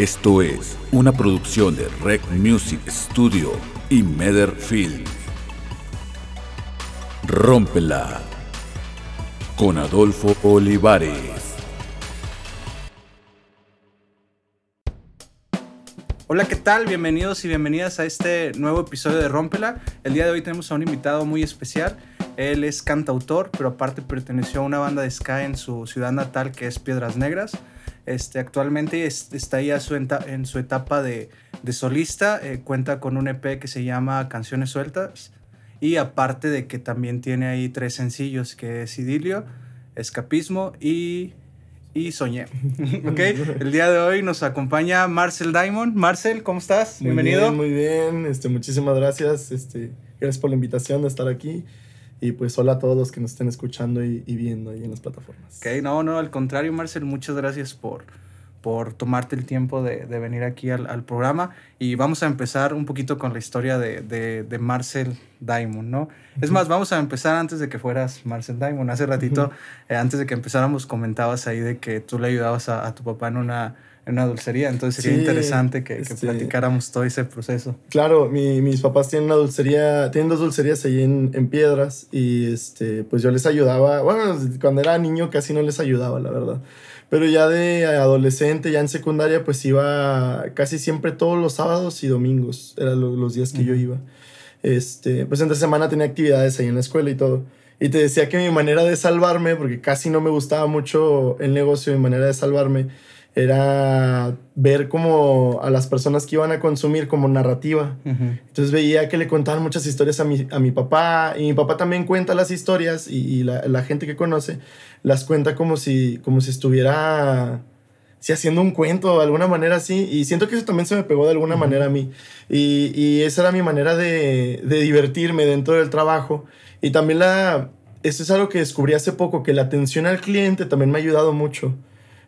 Esto es una producción de Rec Music Studio y Meder Film. Con Adolfo Olivares. Hola, ¿qué tal? Bienvenidos y bienvenidas a este nuevo episodio de Rómpela. El día de hoy tenemos a un invitado muy especial. Él es cantautor, pero aparte perteneció a una banda de ska en su ciudad natal que es Piedras Negras. Este, actualmente está ya en su etapa de, solista. Eh, cuenta con un EP que se llama Canciones Sueltas. Y aparte de que también tiene ahí tres sencillos, que es Idilio, Escapismo y, y Soñé. El día de hoy nos acompaña Marcel Diamond. Marcel, ¿cómo estás? Bienvenido. muy bien. Este, muchísimas gracias. Este, gracias por la invitación de estar aquí. Y pues hola a todos los que nos estén escuchando y, viendo ahí en las plataformas. Ok, no, no, al contrario, Marcel, muchas gracias por, por tomarte el tiempo de, de venir aquí al, al, programa. Y vamos a empezar un poquito con la historia de, de, de Marcel Diamond, ¿no? Es más, vamos a empezar antes de que fueras Marcel Diamond. Hace ratito, eh, antes de que empezáramos, comentabas ahí de que tú le ayudabas a, a tu papá en una en una dulcería. Entonces sería interesante que, que, este, platicáramos todo ese proceso. Claro, mi, mis papás tienen una dulcería, tienen dos dulcerías ahí en, en, Piedras y este, pues yo les ayudaba. Bueno, cuando era niño casi no les ayudaba, la verdad. Pero ya de adolescente, ya en secundaria, pues iba casi siempre todos los sábados y domingos. Eran los, días que yo iba. Este, pues entre semana tenía actividades ahí en la escuela y todo. Y te decía que mi manera de salvarme, porque casi no me gustaba mucho el negocio, mi manera de salvarme era ver como a las personas que iban a consumir como narrativa. Entonces veía que le contaban muchas historias a mi, a mi papá y mi papá también cuenta las historias y, la, la, gente que conoce las cuenta como si, como si estuviera si haciendo un cuento de alguna manera así y siento que eso también se me pegó de alguna manera a mí y, y, esa era mi manera de, de divertirme dentro del trabajo y también la... Eso es algo que descubrí hace poco, que la atención al cliente también me ha ayudado mucho.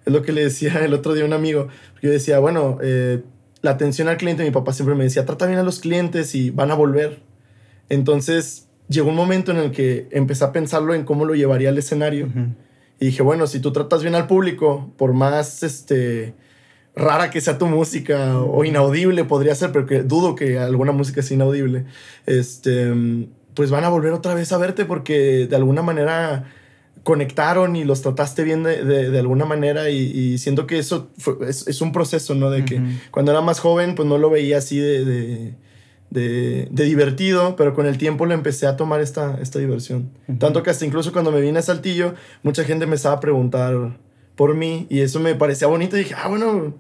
Es lo que le decía el otro día a un amigo. Yo decía, bueno, eh, la atención al cliente, mi papá siempre me decía, trata bien a los clientes y van a volver. Entonces llegó un momento en el que empecé a pensarlo en cómo lo llevaría al escenario. Y dije, bueno, si tú tratas bien al público, por más este, rara que sea tu música o inaudible podría ser, pero que dudo que alguna música sea inaudible, este, pues van a volver otra vez a verte porque de alguna manera conectaron y los trataste bien de, de, alguna manera y, siento que eso es, es, un proceso, ¿no? De que cuando era más joven pues no lo veía así de, de, divertido, pero con el tiempo le empecé a tomar esta, esta diversión. Tanto que hasta incluso cuando me vine a Saltillo, mucha gente me estaba a preguntar por mí y eso me parecía bonito y dije, ah, bueno,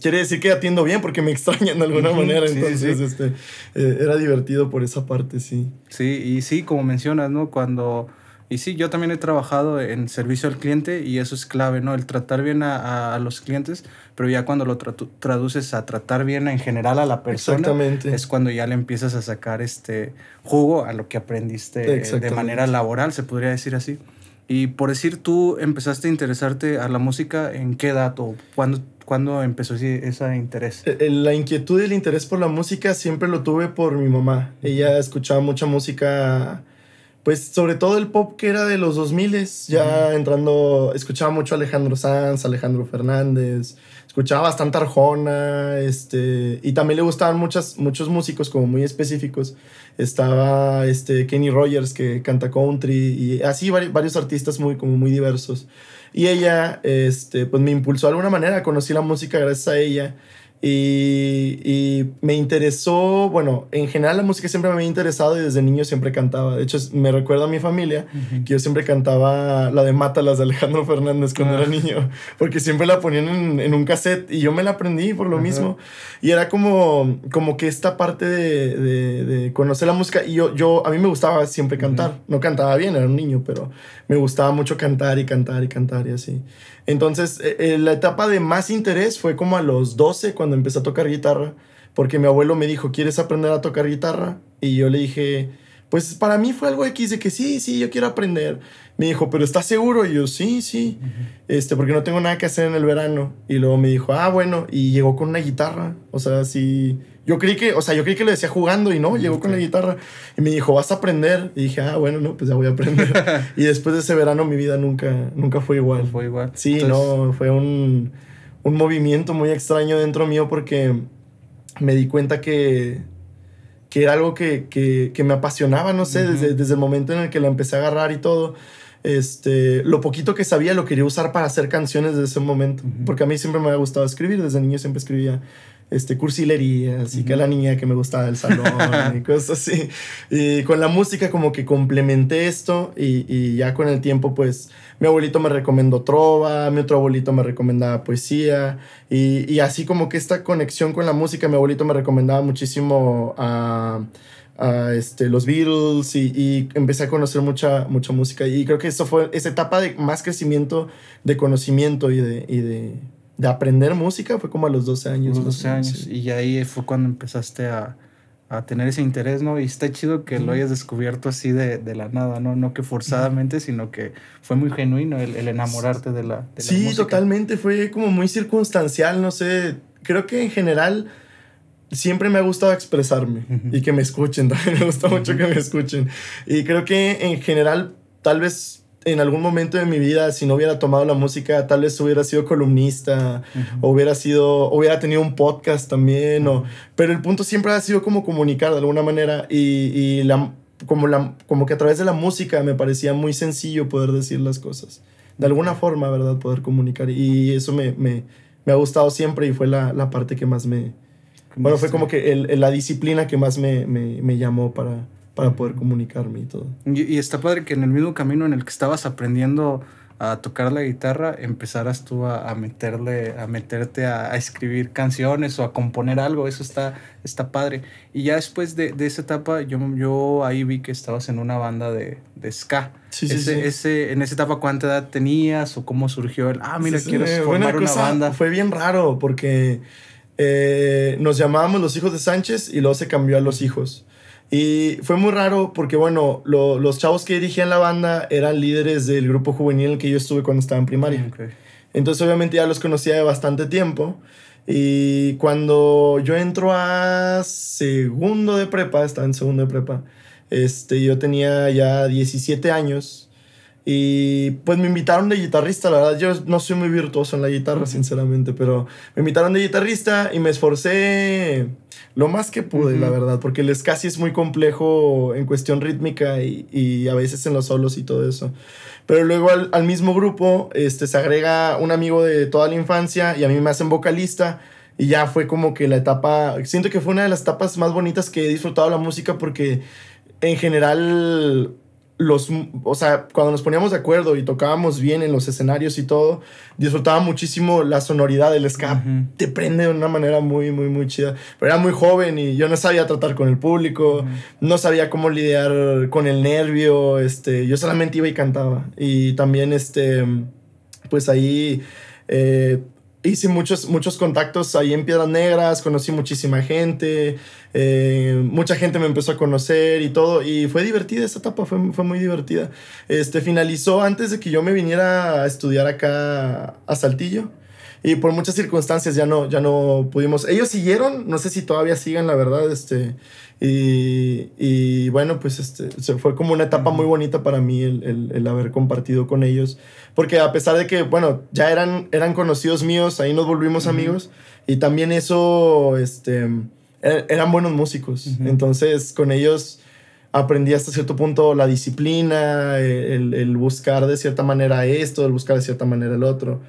quiere decir que atiendo bien porque me extrañan de alguna manera. Entonces, Este, eh, era divertido por esa parte, sí. Sí, y sí, como mencionas, ¿no? Cuando y sí, yo también he trabajado en servicio al cliente y eso es clave, ¿no? El tratar bien a, a los clientes, pero ya cuando lo traduces a tratar bien en general a la persona, es cuando ya le empiezas a sacar este jugo a lo que aprendiste de manera laboral, se podría decir así. Y por decir, tú empezaste a interesarte a la música en qué edad o cuándo, cuándo empezó ese interés? Eh, eh, la inquietud y el interés por la música siempre lo tuve por mi mamá. Ella escuchaba mucha música pues sobre todo el pop que era de los 2000 ya entrando, escuchaba mucho a Alejandro Sanz, Alejandro Fernández, escuchaba bastante Arjona, este, y también le gustaban muchas, muchos músicos como muy específicos. Estaba este, Kenny Rogers que canta country y así varios artistas muy, como muy diversos. Y ella, este, pues me impulsó de alguna manera, conocí la música gracias a ella. Y, y, me interesó, bueno, en general la música siempre me había interesado y desde niño siempre cantaba. De hecho, me recuerda a mi familia que yo siempre cantaba la de Mátalas de Alejandro Fernández cuando era ah. niño, porque siempre la ponían en, en, un cassette y yo me la aprendí por lo mismo. Y era como, como que esta parte de, de, de, conocer la música. Y yo, yo, a mí me gustaba siempre cantar. No cantaba bien, era un niño, pero me gustaba mucho cantar y cantar y cantar y así. Entonces, eh, eh, la etapa de más interés fue como a los 12 cuando empecé a tocar guitarra, porque mi abuelo me dijo, ¿quieres aprender a tocar guitarra? Y yo le dije, pues para mí fue algo X de que sí, sí, yo quiero aprender. Me dijo, ¿pero estás seguro? Y yo, sí, sí, este, porque no tengo nada que hacer en el verano. Y luego me dijo, ah, bueno, y llegó con una guitarra, o sea, sí yo creí que, o sea, yo creí que lo decía jugando y no, llegó con la guitarra y me dijo, vas a aprender. Y dije, ah, bueno, no, pues ya voy a aprender. y después de ese verano mi vida nunca, nunca fue igual. Fue igual. Sí, no, fue un, un movimiento muy extraño dentro mío porque me di cuenta que, que era algo que, que, que me apasionaba, no sé, desde, desde el momento en el que la empecé a agarrar y todo. Este, lo poquito que sabía lo quería usar para hacer canciones desde ese momento, porque a mí siempre me ha gustado escribir, desde niño siempre escribía este, cursilería, así que la niña que me gustaba del salón y cosas así. Y con la música como que complementé esto y, y, ya con el tiempo pues mi abuelito me recomendó trova, mi otro abuelito me recomendaba poesía y, y así como que esta conexión con la música, mi abuelito me recomendaba muchísimo a... a este, los Beatles y, y, empecé a conocer mucha, mucha música y creo que eso fue esa etapa de más crecimiento de conocimiento y de, y de de aprender música fue como a los 12 años. Los 12 años. Sí. Y ahí fue cuando empezaste a, a, tener ese interés, ¿no? Y está chido que lo hayas descubierto así de, de la nada, ¿no? No que forzadamente, sino que fue muy genuino el, el enamorarte de la, de sí, la música. totalmente. Fue como muy circunstancial, no sé. Creo que en general siempre me ha gustado expresarme uh -huh. y que me escuchen. También me gusta uh -huh. mucho que me escuchen. Y creo que en general, tal vez en algún momento de mi vida, si no hubiera tomado la música, tal vez hubiera sido columnista, uh -huh. o hubiera sido, hubiera tenido un podcast también, o, pero el punto siempre ha sido como comunicar de alguna manera y, y la, como, la, como que a través de la música me parecía muy sencillo poder decir las cosas. De alguna forma, ¿verdad? Poder comunicar. Y eso me, me, me ha gustado siempre y fue la, la parte que más me... Bueno, fue como que el, la disciplina que más me, me, me llamó para, para poder comunicarme y todo. Y, y, está padre que en el mismo camino en el que estabas aprendiendo a tocar la guitarra, empezaras tú a, a meterle, a meterte a, a, escribir canciones o a componer algo, eso está, está padre. Y ya después de, de esa etapa, yo, yo ahí vi que estabas en una banda de, de ska. Sí, sí, ese, sí. Ese, en esa etapa, ¿cuánta edad tenías o cómo surgió el, ah, mira, sí, quiero formar una banda? Fue bien raro porque eh, nos llamábamos los hijos de Sánchez y luego se cambió a los hijos. Y fue muy raro porque, bueno, lo, los chavos que dirigían la banda eran líderes del grupo juvenil en el que yo estuve cuando estaba en primaria. Okay. Entonces, obviamente, ya los conocía de bastante tiempo. Y cuando yo entro a segundo de prepa, estaba en segundo de prepa, este, yo tenía ya 17 años. Y pues me invitaron de guitarrista, la verdad yo no soy muy virtuoso en la guitarra, sinceramente, pero me invitaron de guitarrista y me esforcé lo más que pude, uh -huh. la verdad, porque el casi es muy complejo en cuestión rítmica y, y, a veces en los solos y todo eso. Pero luego al, al, mismo grupo este, se agrega un amigo de toda la infancia y a mí me hacen vocalista. Y ya fue como que la etapa, siento que fue una de las etapas más bonitas que he disfrutado la música porque en general los, o sea, cuando nos poníamos de acuerdo y tocábamos bien en los escenarios y todo, disfrutaba muchísimo la sonoridad del ska. Uh -huh. Te prende de una manera muy, muy, muy chida. Pero era muy joven y yo no sabía tratar con el público, uh -huh. no sabía cómo lidiar con el nervio, este, yo solamente iba y cantaba. Y también, este, pues ahí... Eh, hice muchos, muchos contactos ahí en Piedras Negras, conocí muchísima gente, eh, mucha gente me empezó a conocer y todo, y fue divertida esa etapa, fue, fue muy divertida. Este, finalizó antes de que yo me viniera a estudiar acá a Saltillo. Y por muchas circunstancias ya no, ya no pudimos. Ellos siguieron, no sé si todavía sigan, la verdad. Este, y, y bueno, pues este, fue como una etapa muy bonita para mí el, el, el, haber compartido con ellos. Porque a pesar de que, bueno, ya eran, eran conocidos míos, ahí nos volvimos uh -huh. amigos. Y también eso, este, er, eran buenos músicos. Uh -huh. Entonces, con ellos aprendí hasta cierto punto la disciplina, el, el, buscar de cierta manera esto, el buscar de cierta manera el otro.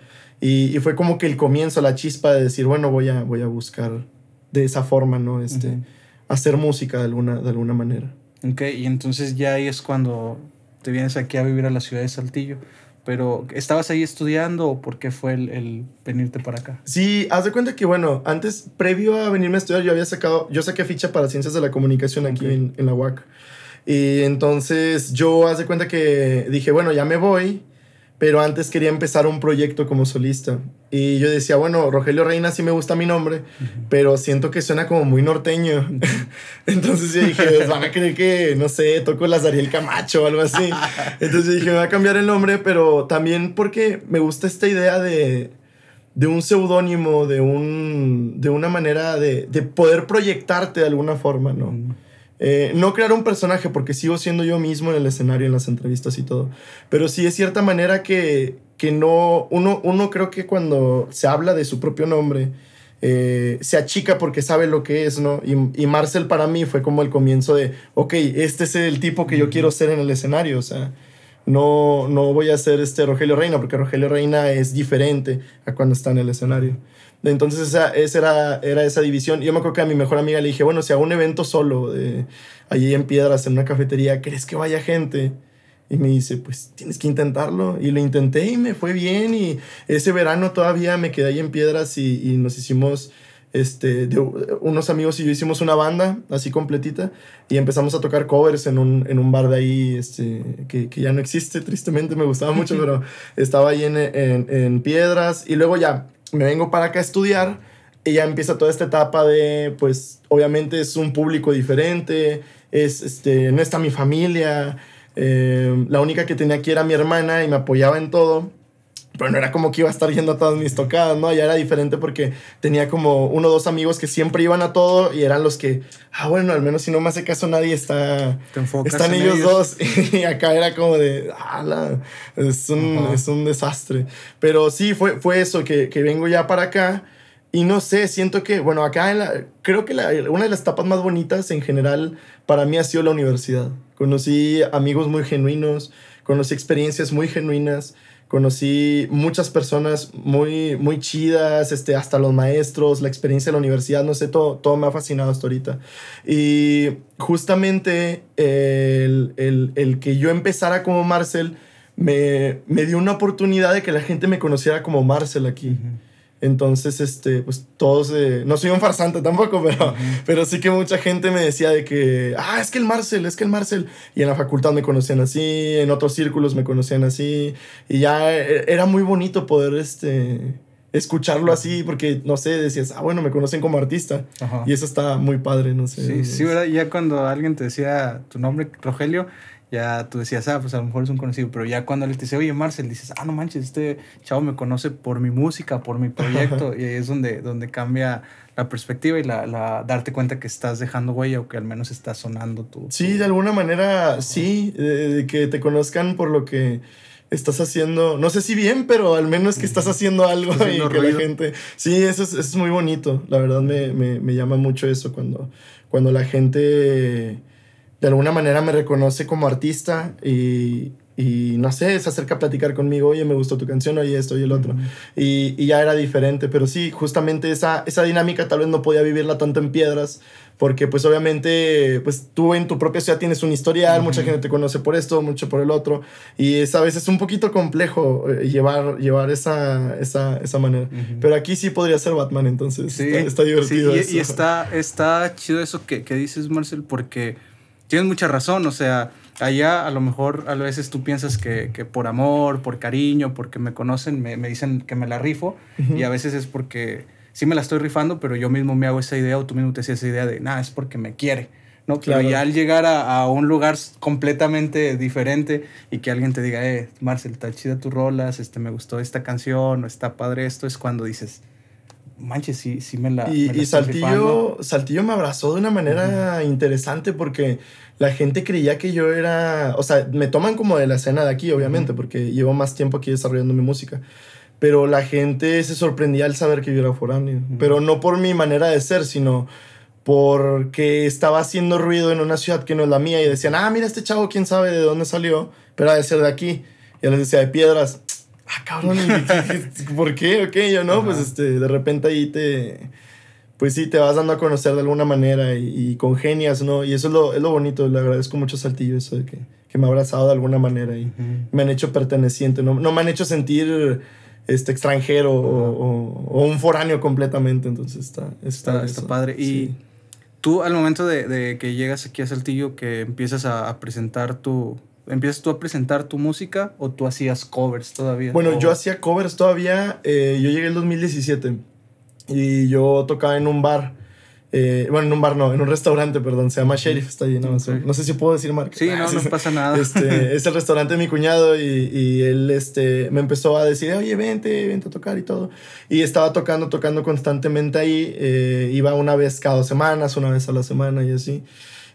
Y, y, fue como que el comienzo, la chispa de decir, bueno, voy a, voy a buscar de esa forma, ¿no? Este, uh -huh. Hacer música de alguna, de alguna manera. Ok, y entonces ya ahí es cuando te vienes aquí a vivir a la ciudad de Saltillo. Pero, ¿estabas ahí estudiando o por qué fue el, el, venirte para acá? Sí, haz de cuenta que, bueno, antes, previo a venirme a estudiar, yo había sacado, yo saqué ficha para Ciencias de la Comunicación aquí okay. en, en la UAC. Y entonces yo, haz de cuenta que dije, bueno, ya me voy pero antes quería empezar un proyecto como solista. Y yo decía, bueno, Rogelio Reina sí me gusta mi nombre, uh -huh. pero siento que suena como muy norteño. Entonces yo dije, pues van a creer que, no sé, toco las Ariel Camacho o algo así. Entonces yo dije, me voy a cambiar el nombre, pero también porque me gusta esta idea de, de un seudónimo, de, un, de una manera de, de poder proyectarte de alguna forma, ¿no? Uh -huh. Eh, no crear un personaje porque sigo siendo yo mismo en el escenario, en las entrevistas y todo. Pero sí es cierta manera que, que no, uno, uno creo que cuando se habla de su propio nombre, eh, se achica porque sabe lo que es, ¿no? Y, y, Marcel para mí fue como el comienzo de, ok, este es el tipo que yo quiero ser en el escenario, o sea, no, no voy a ser este Rogelio Reina, porque Rogelio Reina es diferente a cuando está en el escenario. Entonces esa, esa era, era esa división. Yo me acuerdo que a mi mejor amiga le dije, bueno, si hago un evento solo, allí en Piedras, en una cafetería, ¿crees que vaya gente? Y me dice, pues tienes que intentarlo. Y lo intenté y me fue bien. Y ese verano todavía me quedé ahí en Piedras y, y nos hicimos, este, de, unos amigos y yo hicimos una banda así completita. Y empezamos a tocar covers en un, en un bar de ahí, este, que, que, ya no existe, tristemente, me gustaba mucho, pero estaba ahí en, en, en Piedras. Y luego ya me vengo para acá a estudiar. Y ya empieza toda esta etapa de, pues, obviamente es un público diferente, es, este, no está mi familia, eh, la única que tenía aquí era mi hermana y me apoyaba en todo. Pero no era como que iba a estar yendo a todas mis tocadas, ¿no? Ya era diferente porque tenía como uno o dos amigos que siempre iban a todo y eran los que, ah, bueno, al menos si no me hace caso nadie está. están ellos, ellos, dos. Y acá era como de, ah, es, un, es un desastre. Pero sí, fue, fue eso, que, que vengo ya para acá. Y no sé, siento que, bueno, acá en la, creo que la, una de las etapas más bonitas en general para mí ha sido la universidad. Conocí amigos muy genuinos, conocí experiencias muy genuinas, conocí muchas personas muy, muy chidas, este, hasta los maestros, la experiencia de la universidad, no sé, todo, todo me ha fascinado hasta ahorita. Y justamente el, el, el que yo empezara como Marcel me, me, dio una oportunidad de que la gente me conociera como Marcel aquí. Entonces, este, pues todos, eh, no soy un farsante tampoco, pero, uh -huh. pero sí que mucha gente me decía de que, ah, es que el Marcel, es que el Marcel. Y en la facultad me conocían así, en otros círculos me conocían así. Y ya eh, era muy bonito poder, este, escucharlo así, porque, no sé, decías, ah, bueno, me conocen como artista. Ajá. Y eso está muy padre, no sé. Sí, sí, ¿verdad? Ya cuando alguien te decía tu nombre, Rogelio, ya tú decías, ah, pues a lo mejor es un conocido, pero ya cuando él te dice, oye, Marcel, dices, ah, no manches, este chavo me conoce por mi música, por mi proyecto, y ahí es donde, donde cambia la perspectiva y la, la, darte cuenta que estás dejando huella o que al menos está sonando tu... Sí, de alguna manera, sí, de, de que te conozcan por lo que estás haciendo, no sé si bien, pero al menos que estás haciendo algo y que ruido. la gente... Sí, eso es, eso es muy bonito, la verdad me, me, me, llama mucho eso cuando, cuando la gente de alguna manera me reconoce como artista y, y no sé, se acerca a platicar conmigo, oye, me gustó tu canción, oye, esto y el otro. Uh -huh. y, y, ya era diferente, pero sí, justamente esa, esa dinámica tal vez no podía vivirla tanto en piedras, porque pues obviamente, pues tú en tu propia ciudad tienes un historial, uh -huh. mucha gente te conoce por esto, mucho por el otro, y es a veces un poquito complejo eh, llevar, llevar esa, esa, esa manera. Uh -huh. Pero aquí sí podría ser Batman, entonces sí, está, está, divertido. Sí, y, y, está, está chido eso que, que dices, Marcel, porque tienes mucha razón, o sea, allá a lo mejor a veces tú piensas que, que por amor, por cariño, porque me conocen, me, me dicen que me la rifo, uh -huh. y a veces es porque sí me la estoy rifando, pero yo mismo me hago esa idea o tú mismo te hacías esa idea de, nada, es porque me quiere. ¿no? Claro. Pero ya al llegar a, a, un lugar completamente diferente y que alguien te diga, eh, Marcel, está chida tus rolas, este, me gustó esta canción, o está padre esto, es cuando dices, manches, sí, sí me la. Y, me la y Saltillo, Saltillo me abrazó de una manera uh -huh. interesante porque la gente creía que yo era. O sea, me toman como de la escena de aquí, obviamente, uh -huh. porque llevo más tiempo aquí desarrollando mi música. Pero la gente se sorprendía al saber que yo era foráneo. Uh -huh. Pero no por mi manera de ser, sino porque estaba haciendo ruido en una ciudad que no es la mía y decían, ah, mira este chavo, quién sabe de dónde salió, pero ha de ser de aquí. Y les decía, de piedras. Ah, cabrón, ¿por qué? Ok, yo no, Ajá. pues este, de repente ahí te, pues sí, te vas dando a conocer de alguna manera y, y congenias, ¿no? Y eso es lo, es lo bonito, le agradezco mucho a Saltillo eso de que, que me ha abrazado de alguna manera y uh -huh. me han hecho perteneciente, no, no me han hecho sentir este extranjero uh -huh. o, o, o, un foráneo completamente, entonces está, está, está, está padre. Y sí tú al momento de, de, que llegas aquí a Saltillo, que empiezas a, a, presentar tu... ¿Empiezas tú a presentar tu música o tú hacías covers todavía? Bueno, o... yo hacía covers todavía. Eh, yo llegué en 2017 y yo tocaba en un bar eh, bueno, en un bar no, en un restaurante, perdón, se llama Sheriff, está allí, no, okay. no sé si puedo decir marca. Sí, no, no pasa nada. Este, es el restaurante de mi cuñado y, y, él este, me empezó a decir, oye, vente, vente a tocar y todo. Y estaba tocando, tocando constantemente ahí, eh, iba una vez cada dos semanas, una vez a la semana y así.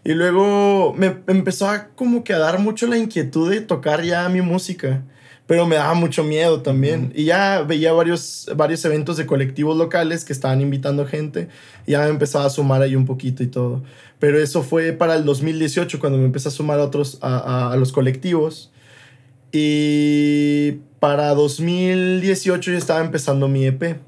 Y luego me empezó a como que a dar mucho la inquietud de tocar ya mi música pero me daba mucho miedo también. Y ya veía varios, varios eventos de colectivos locales que estaban invitando gente y ya me empezaba a sumar ahí un poquito y todo. Pero eso fue para el 2018 cuando me empecé a sumar a otros, a, a los colectivos. Y para 2018 ya estaba empezando mi EP.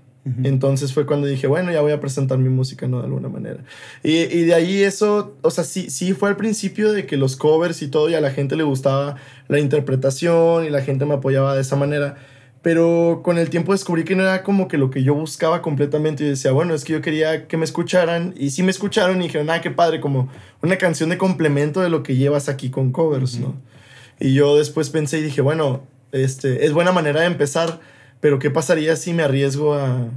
Entonces fue cuando dije, bueno, ya voy a presentar mi música, ¿no? De alguna manera. Y, y, de ahí eso, o sea, sí, sí fue al principio de que los covers y todo, y a la gente le gustaba la interpretación y la gente me apoyaba de esa manera. Pero con el tiempo descubrí que no era como que lo que yo buscaba completamente. Y decía, bueno, es que yo quería que me escucharan. Y sí me escucharon y dijeron, ah, qué padre, como una canción de complemento de lo que llevas aquí con covers, ¿no? Y yo después pensé y dije, bueno, este, es buena manera de empezar pero ¿qué pasaría si me arriesgo a...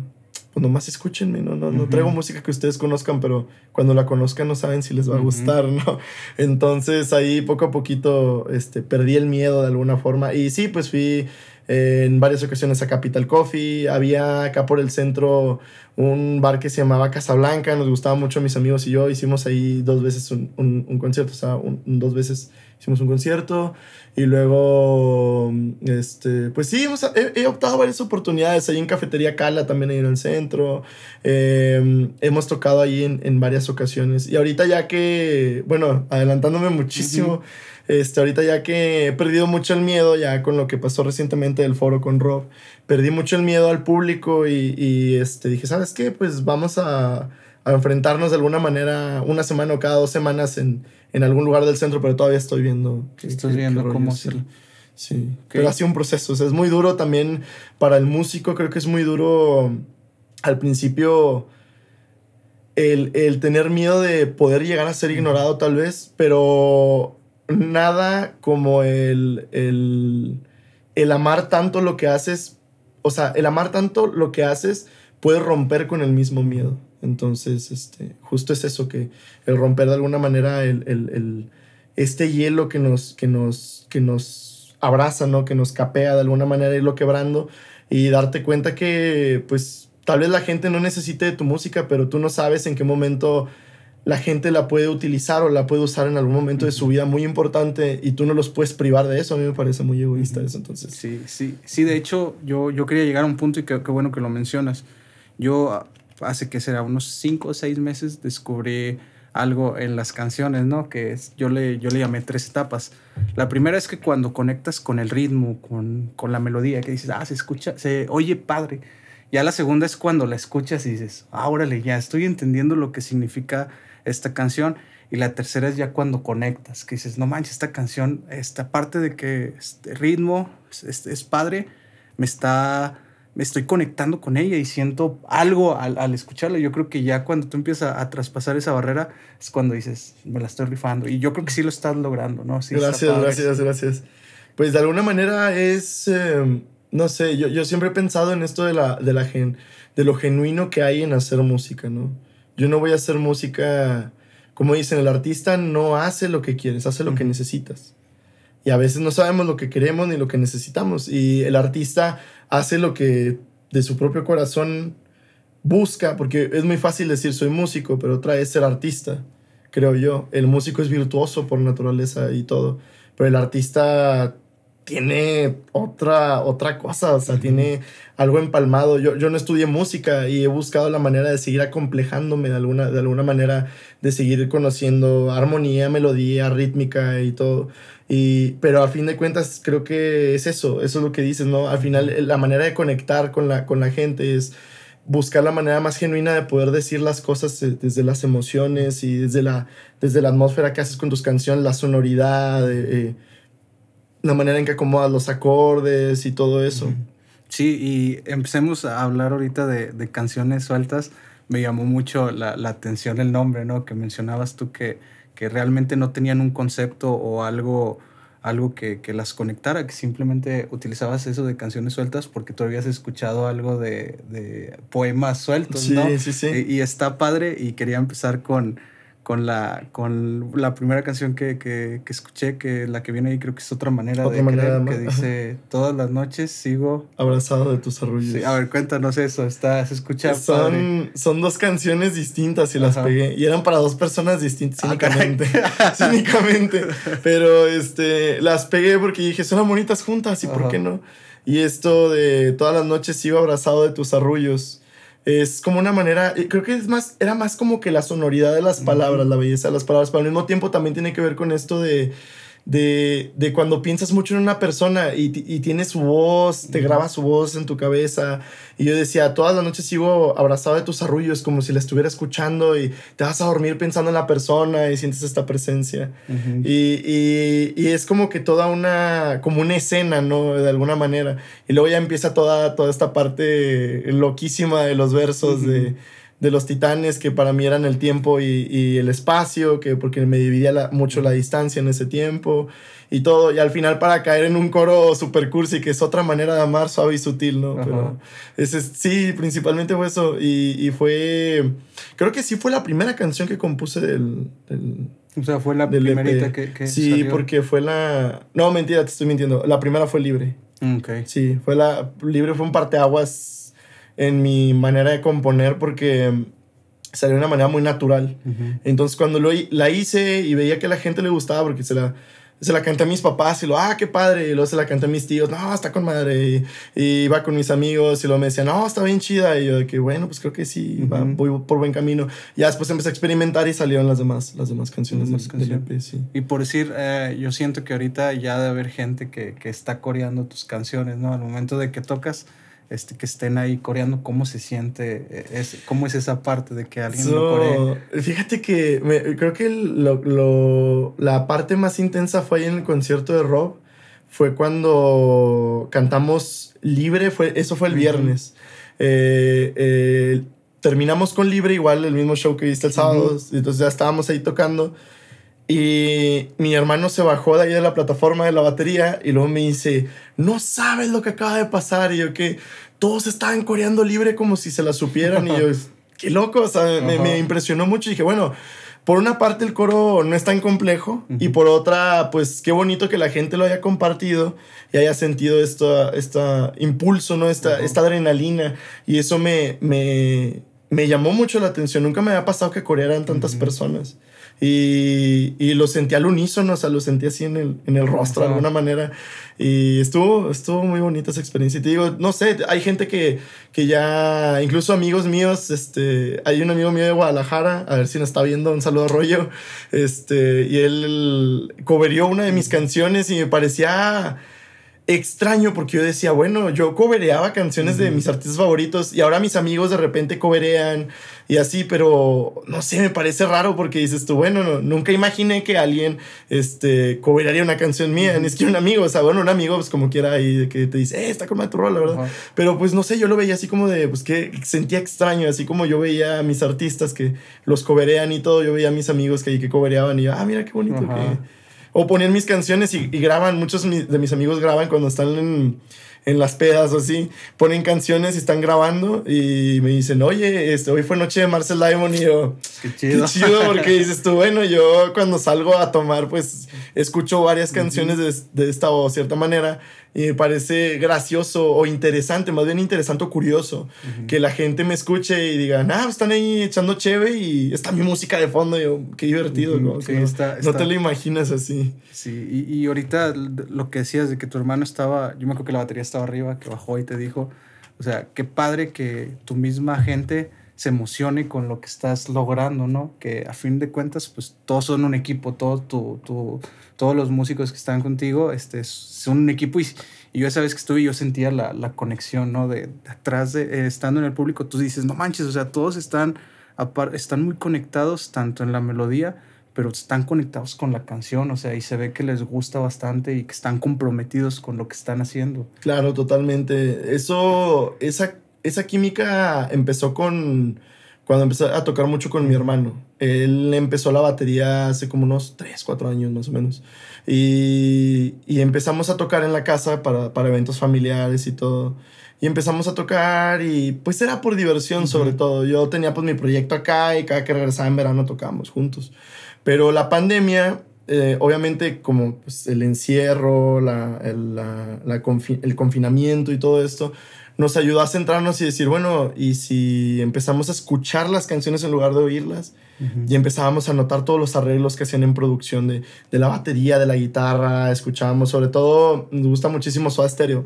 Pues nomás escúchenme, ¿no? No, no traigo música que ustedes conozcan, pero cuando la conozcan no saben si les va a gustar, ¿no? Entonces ahí poco a poquito este, perdí el miedo de alguna forma. Y sí, pues fui en varias ocasiones a Capital Coffee. Había acá por el centro un bar que se llamaba Casablanca. Nos gustaba mucho mis amigos y yo. Hicimos ahí dos veces un, un, concierto, o sea, dos veces hicimos un concierto. Y luego, este, pues sí, he, he, optado varias oportunidades. Ahí en Cafetería Cala, también ahí en el centro. Em, hemos tocado ahí en, en, varias ocasiones. Y ahorita ya que, bueno, adelantándome muchísimo, este, ahorita ya que he perdido mucho el miedo, ya con lo que pasó recientemente del foro con Rob, perdí mucho el miedo al público y, y este, dije, ¿sabes qué? Pues vamos a, a enfrentarnos de alguna manera una semana o cada dos semanas en en algún lugar del centro, pero todavía estoy viendo. Estoy viendo cómo hacerlo. Sí, pero ha sido un proceso. es muy duro también para el músico. Creo que es muy duro al principio el, el tener miedo de poder llegar a ser ignorado, tal vez, pero nada como el, el, el amar tanto lo que haces. O sea, el amar tanto lo que haces puede romper con el mismo miedo. Entonces, este, justo es eso, que el romper de alguna manera el, el, el, este hielo que nos, que, nos, que nos abraza, ¿no? Que nos capea de alguna manera, irlo quebrando y darte cuenta que, pues, tal vez la gente no necesite de tu música, pero tú no sabes en qué momento la gente la puede utilizar o la puede usar en algún momento de su vida muy importante y tú no los puedes privar de eso. A mí me parece muy egoísta eso, entonces. Sí, sí, sí, de hecho, yo, yo quería llegar a un punto y qué bueno que lo mencionas. Yo hace que será unos cinco o seis meses descubrí algo en las canciones, ¿no? Que es, yo, le, yo le llamé tres etapas. La primera es que cuando conectas con el ritmo, con, con la melodía, que dices, ah, se escucha, se oye padre. Ya la segunda es cuando la escuchas y dices, ah, órale, ya estoy entendiendo lo que significa esta canción. Y la tercera es ya cuando conectas, que dices, no manches, esta canción, esta parte de que este ritmo es padre, me está me estoy conectando con ella y siento algo al, al, escucharla. Yo creo que ya cuando tú empiezas a, traspasar esa barrera es cuando dices, me la estoy rifando. Y yo creo que sí lo estás logrando, ¿no? Sí, gracias, gracias, gracias. Pues de alguna manera es, em, no sé, yo, yo, siempre he pensado en esto de, la, de, la gen, de lo genuino que hay en hacer música, ¿no? Yo no voy a hacer música, como dicen, el artista no hace lo que quieres, hace lo que necesitas. Y a veces no sabemos lo que queremos ni lo que necesitamos. Y el artista hace lo que de su propio corazón busca, porque es muy fácil decir soy músico, pero otra es ser artista, creo yo. El músico es virtuoso por naturaleza y todo, pero el artista tiene otra, otra cosa, o sea, tiene algo empalmado. Yo, yo no estudié música y he buscado la manera de seguir acomplejándome de alguna, de alguna manera, de seguir conociendo armonía, melodía, rítmica y todo. Y, pero a fin de cuentas creo que es eso, eso es lo que dices, ¿no? Al final eh, la manera de conectar con la, con la gente es buscar la manera más genuina de poder decir las cosas eh, desde las emociones y desde la, desde la atmósfera que haces con tus canciones, la sonoridad, eh, la manera en que acomodas los acordes y todo eso. Sí, y empecemos a hablar ahorita de, de canciones sueltas. Me llamó mucho la, la atención el nombre, ¿no? Que mencionabas tú que que realmente no tenían un concepto o algo, algo que, que, las conectara, que simplemente utilizabas eso de canciones sueltas porque tú habías escuchado algo de, de poemas sueltos, sí, ¿no? Sí, sí, y, y, está padre y quería empezar con, con la, con la primera canción que, que, que, escuché, que la que viene ahí creo que es otra manera Otra de manera creer, que dice, todas las noches sigo... Abrazado de tus arrullos. Sí, a ver, cuéntanos eso, está, se escucha padre. Son, son dos canciones distintas y las pegué. Y eran para dos personas distintas, Ah, cínicamente. cínicamente. Pero este, las pegué porque dije, son bonitas juntas y por qué no. Y esto de todas las noches sigo abrazado de tus arrullos. Es como una manera, creo que es más, era más como que la sonoridad de las palabras, la belleza de las palabras, pero al mismo tiempo también tiene que ver con esto de, de, de cuando piensas mucho en una persona y, y tiene su voz, te graba su voz en tu cabeza. Y yo decía, todas las noches sigo abrazado de tus arrullos, como si la estuviera escuchando y te vas a dormir pensando en la persona y sientes esta presencia. Y, y- y es como que toda una, como una escena, ¿no? De alguna manera. Y luego ya empieza toda, toda esta parte loquísima de los versos de, de los titanes, que para mí eran el tiempo y, y el espacio, que porque me dividía la- mucho la distancia en ese tiempo y todo. Y al final para caer en un coro super cursi, que es otra manera de amar suave y sutil, ¿no? Ajá. Pero ese, sí, principalmente fue eso. Y, y fue, creo que sí fue la primera canción que compuse del- del, O sea, fue la del primerita que, que sí, salió. porque fue la. No, mentira, te estoy mintiendo. La primera fue libre. Ok. Sí, fue la. Libre fue un parteaguas en mi manera de componer porque salió de una manera muy natural. Ujú. Entonces, cuando lo, la hice y veía que a la gente le gustaba, porque se la. Se la canté a mis papás y lo, ah, qué padre. Y luego se la canté a mis tíos, no, está con madre. Y, y iba con mis amigos y luego me decían, no, está bien chida. Y yo, de que bueno, pues creo que sí, va- Ujú. voy por buen camino. Ya después empecé a experimentar y salieron las demás, las demás canciones Las del, demás del EP, sí. Y por decir, eh, yo siento que ahorita ya debe haber gente que, que está coreando tus canciones, ¿no? Al momento de que tocas, este, que estén ahí coreando, ¿cómo se siente? eh, Es, ¿Cómo es esa parte de que alguien lo coree? So, fíjate que me- creo que lo, lo- la parte más intensa fue ahí en el concierto de Rob. Fue cuando cantamos Libre, fue, eso fue el viernes. Eh, eh, terminamos con Libre, igual el mismo show que viste el sábado. Ujú. Entonces ya estábamos ahí tocando. Y mi hermano se bajó de ahí de la plataforma de la batería y luego me dice, no sabes lo que acaba de pasar. Y yo que todos estaban coreando libre como si se la supieran. y yo, qué loco, o sea, me, Ajá. me impresionó mucho. Y dije, bueno, por una parte el coro no es tan complejo y Ujú. por otra, pues qué bonito que la gente lo haya compartido y haya sentido esto, esta impulso, ¿no? Esta, Ajá. esta adrenalina. Y eso me, me, me llamó mucho la atención. Nunca me había pasado que corearan tantas personas. Y, y lo sentí al unísono, o sea, lo sentí así en el, en el rostro de Ajá. alguna manera. Y estuvo, estuvo muy bonita esa experiencia. Y te digo, no sé, hay gente que, que ya, incluso amigos míos, este, hay un amigo mío de Guadalajara, a ver si nos está viendo, un saludo a Rollo, este, y él coverió una de mis canciones y me parecía extraño porque yo decía, bueno, yo covereaba canciones de mis artistas favoritos y ahora mis amigos de repente coverean y así, pero no sé, me parece raro porque dices tú, bueno, no, nunca imaginé que alguien este, coverearía una canción mía, ni siquiera un amigo, o sea, bueno, un amigo pues como quiera ahí de que te dice, eh, está con tu rola, ¿verdad? Pero pues no sé, yo lo veía así como de, pues que sentía extraño, así como yo veía a mis artistas que los coverean y todo, yo veía a mis amigos que, que covereaban y yo, ah, mira qué bonito que... O ponían mis canciones y, y graban, muchos de mis amigos graban cuando están en, en las pedas o así, ponen canciones y están grabando y me dicen, oye, este, hoy fue noche de Marcel Diamond y yo, Qué Qué chido. chido porque dices tú, bueno, yo cuando salgo a tomar, pues escucho varias canciones de, de esta o cierta manera y me parece gracioso o interesante, más bien interesante o curioso, que la gente me escuche y diga, ah, están ahí echando cheve y está mi música de fondo. Y yo, qué divertido, ¿no? sí, está- no te lo imaginas así. Sí, y, y ahorita lo que decías de que tu hermano estaba, yo me acuerdo que la batería estaba arriba, que bajó y te dijo, o sea, qué padre que tu misma gente se emocione con lo que estás logrando, ¿no? Que a fin de cuentas, pues todos son un equipo, todo todos los músicos que están contigo este, son un equipo y, y yo esa vez que estuve yo sentía la, la conexión, ¿no? De, atrás, de, eh, estando en el público, tú dices, no manches, o sea, todos están, están muy conectados tanto en la melodía, pero están conectados con la canción, o sea, y se ve que les gusta bastante y que están comprometidos con lo que están haciendo. Claro, totalmente. Eso, esa, esa química empezó con cuando empecé a tocar mucho con mi hermano. Él empezó la batería hace como unos 3, 4 años más o menos. Y, y empezamos a tocar en la casa para, para eventos familiares y todo. y empezamos a tocar y pues era por diversión sobre todo. Yo tenía pues mi proyecto acá y cada que regresaba en verano tocábamos juntos. Pero la pandemia, eh, obviamente como pues, el encierro, la, el, la, el confinamiento y todo esto, nos ayudó a centrarnos y decir, bueno, ¿y si empezamos a escuchar las canciones en lugar de oírlas? Y empezábamos a notar todos los arreglos que hacían en producción de, de la batería, de la guitarra, escuchábamos, sobre todo, nos gusta muchísimo Soda Stereo.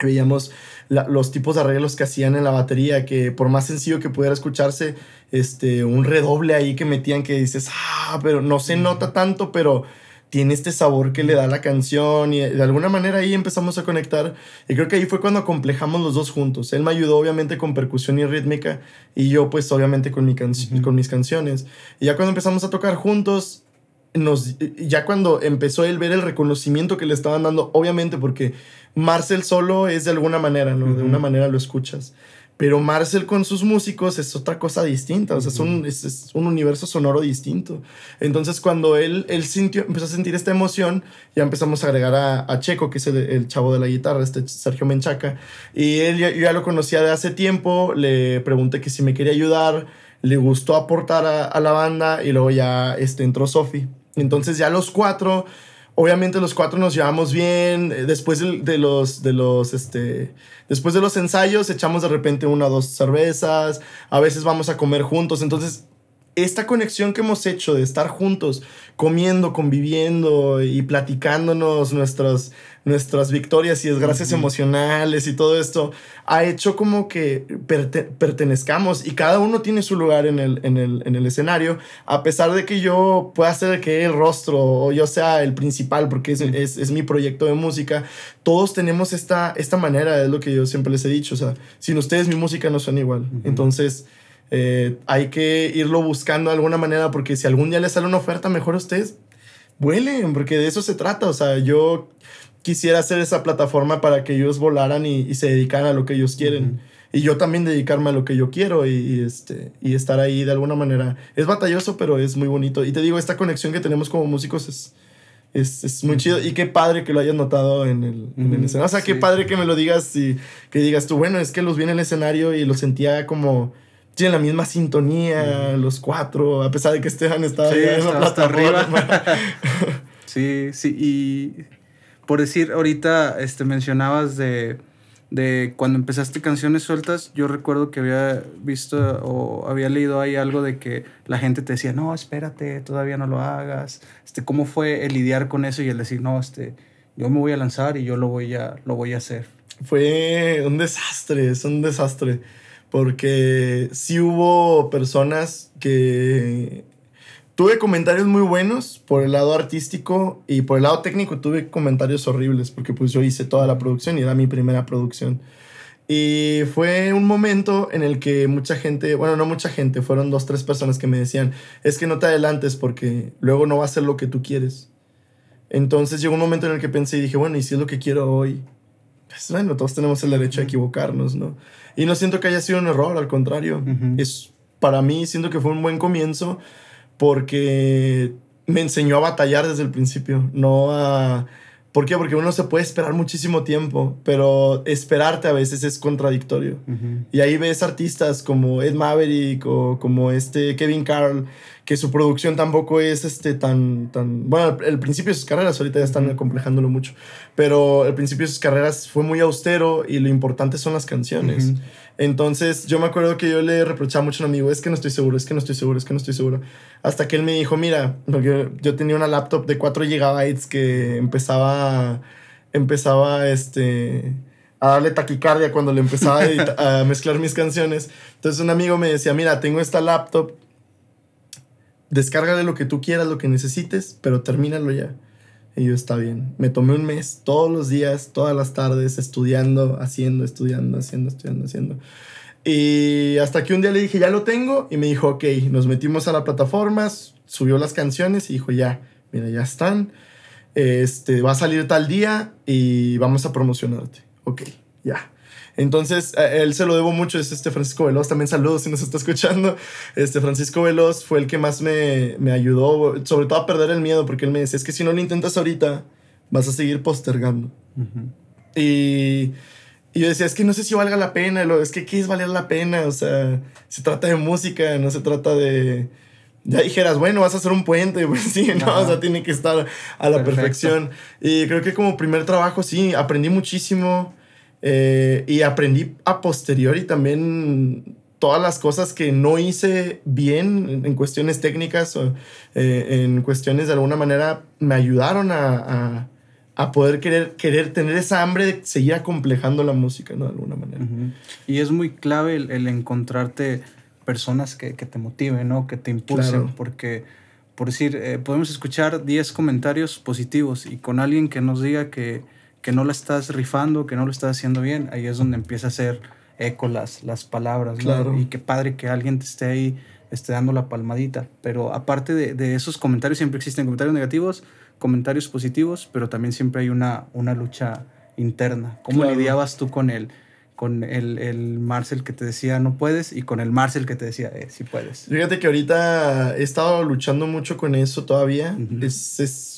Veíamos los tipos de arreglos que hacían en la batería, que por más sencillo que pudiera escucharse, este, un redoble ahí que metían que dices, ah, pero no se nota tanto, pero tiene este sabor que le da la canción y de alguna manera ahí empezamos a conectar y creo que ahí fue cuando complejamos los dos juntos. Él me ayudó obviamente con percusión y rítmica y yo pues obviamente con, mi con mis canciones. Y ya cuando empezamos a tocar juntos, nos, ya cuando empezó él ver el reconocimiento que le estaban dando, obviamente porque Marcel solo es de alguna manera, ¿no? De una manera lo escuchas. Pero Marcel con sus músicos es otra cosa distinta, o sea, es, un, es, un, universo sonoro distinto. Entonces, cuando él, él sintió, empezó a sentir esta emoción, ya empezamos a agregar a, a Checo, que es el, chavo de la guitarra, este Sergio Menchaca, y él ya, yo ya lo conocía de hace tiempo, le pregunté que si me quería ayudar, le gustó aportar a, a la banda, y luego ya este, entró Sofi. Entonces, ya los cuatro obviamente los cuatro nos llevamos bien. Eh, después de, los, de los, este, después de los ensayos, echamos de repente una o dos cervezas. A veces vamos a comer juntos. Entonces, esta conexión que hemos hecho de estar juntos, comiendo, conviviendo y platicándonos nuestras, nuestras victorias y desgracias emocionales y todo esto, ha hecho como que pertenezcamos y cada uno tiene su lugar en el, en, el, en el, escenario, a pesar de que yo pueda ser que el rostro o yo sea el principal, porque es, es, es, mi proyecto de música, todos tenemos esta, esta manera, es lo que yo siempre les he dicho, o sea, sin ustedes mi música no suena igual. Entonces eh, hay que irlo buscando de alguna manera porque si algún día les sale una oferta, mejor ustedes vuelen, porque de eso se trata. O sea, yo quisiera hacer esa plataforma para que ellos volaran y, se dedicaran a lo que ellos quieren. Y yo también dedicarme a lo que yo quiero y, este, y estar ahí de alguna manera. Es batalloso, pero es muy bonito. Y te digo, esta conexión que tenemos como músicos es, es, es muy chido. Y qué padre que lo hayas notado en el, en el escenario. O sea, qué padre que me lo digas y que digas tú, bueno, es que los vi en el escenario y lo sentía como tienen la misma sintonía, los cuatro, a pesar de que Esteban estaba sí, hasta arriba. sí, sí, y por decir, ahorita este, mencionabas de, de cuando empezaste canciones sueltas, yo recuerdo que había visto o había leído ahí algo de que la gente te decía, no, espérate, todavía no lo hagas. Este, ¿Cómo fue el lidiar con eso y el decir, no, este, yo me voy a lanzar y yo lo voy a, lo voy a hacer? Fue un desastre, es un desastre porque sí hubo personas que tuve comentarios muy buenos por el lado artístico y por el lado técnico tuve comentarios horribles porque pues yo hice toda la producción y era mi primera producción. Y fue un momento en el que mucha gente, bueno, no mucha gente, fueron dos, tres personas que me decían, es que no te adelantes porque luego no va a ser lo que tú quieres. Entonces llegó un momento en el que pensé y dije, bueno, ¿y si es lo que quiero hoy? Pues bueno, todos tenemos el derecho a equivocarnos, ¿no? Y no siento que haya sido un error, al contrario. es, para mí siento que fue un buen comienzo porque me enseñó a batallar desde el principio, no a... ¿Por qué? Porque uno se puede esperar muchísimo tiempo, pero esperarte a veces es contradictorio. Y ahí ves artistas como Ed Maverick o como este Kevin Carl, que su producción tampoco es este tan, tan... Bueno, el principio de sus carreras ahorita ya están acomplejándolo mucho, pero el principio de sus carreras fue muy austero y lo importante son las canciones. Entonces yo me acuerdo que yo le reprochaba mucho a un amigo, es que no estoy seguro, es que no estoy seguro, es que no estoy seguro. Hasta que él me dijo, mira, porque yo tenía una laptop de 4 GB que empezaba, empezaba este a darle taquicardia cuando le empezaba a, a, mezclar mis canciones. Entonces un amigo me decía, mira, tengo esta laptop descárgale lo que tú quieras, lo que necesites, pero termínalo ya. Y yo, está bien. Me tomé un mes, todos los días, todas las tardes, estudiando, haciendo, estudiando, haciendo, estudiando, haciendo. Y hasta que un día le dije, ya lo tengo, y me dijo, ok, nos metimos a la plataforma, subió las canciones y dijo, ya, mira, ya están. Este, va a salir tal día y vamos a promocionarte. Ok, ya. Entonces, él se lo debo mucho, es este Francisco Veloz, también saludos si nos está escuchando. Este Francisco Veloz fue el que más me, me ayudó, sobre todo a perder el miedo, porque él me decía, es que si no lo intentas ahorita, vas a seguir postergando. y, Y yo decía, es que no sé si valga la pena, lo, es que ¿qué es valer la pena? O sea, se trata de música, no se trata de... Ya dijeras, bueno, vas a hacer un puente, pues sí, no, o sea, tiene que estar a la perfección. Y creo que como primer trabajo, sí, aprendí muchísimo eh, y aprendí a posteriori también todas las cosas que no hice bien en cuestiones técnicas o eh, en cuestiones de alguna manera me ayudaron a, a, poder querer, querer tener esa hambre de seguir acomplejando la música, ¿no? De alguna manera. Y es muy clave el, encontrarte personas que, que, te motiven, ¿no? Que te impulsen, porque, por decir, eh, podemos escuchar 10 comentarios positivos y con alguien que nos diga que, que no la estás rifando, que no lo estás haciendo bien, ahí es donde empieza a ser eco las, las palabras, Y qué padre que alguien te esté ahí esté dando la palmadita. Pero aparte de, esos comentarios, siempre existen comentarios negativos, comentarios positivos, pero también siempre hay una, una lucha interna. ¿Cómo lidiabas tú con él? con el, el, Marcel que te decía no puedes y con el Marcel que te decía eh, sí puedes. Fíjate que ahorita he estado luchando mucho con eso todavía. es, es,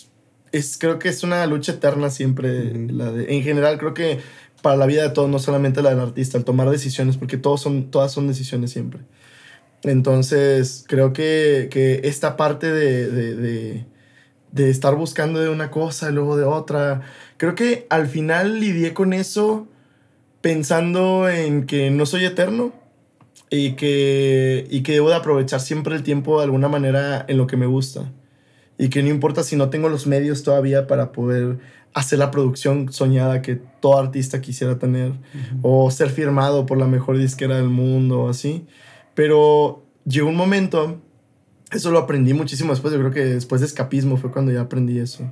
es, creo que es una lucha eterna siempre. la de, en general, creo que para la vida de todos, no solamente la del artista, el tomar decisiones, porque todos son, todas son decisiones siempre. Entonces, creo que, que esta parte de, de, de, estar buscando de una cosa y luego de otra, creo que al final lidié con eso pensando en que no soy eterno y que, y que debo de aprovechar siempre el tiempo de alguna manera en lo que me gusta. Y que no importa si no tengo los medios todavía para poder hacer la producción soñada que todo artista quisiera tener o ser firmado por la mejor disquera del mundo o así. Pero llegó un momento, eso lo aprendí muchísimo después, yo creo que después de escapismo fue cuando ya aprendí eso.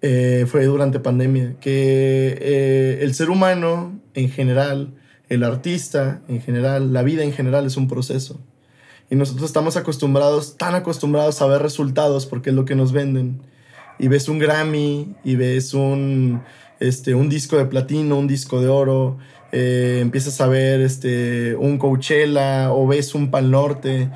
Eh, fue durante pandemia, que eh, el ser humano en general, el artista en general, la vida en general es un proceso. Y nosotros estamos acostumbrados, tan acostumbrados a ver resultados porque es lo que nos venden y ves un Grammy y ves un, este, un disco de platino, un disco de oro, eh, empiezas a ver este, un Coachella o ves un Pal Norte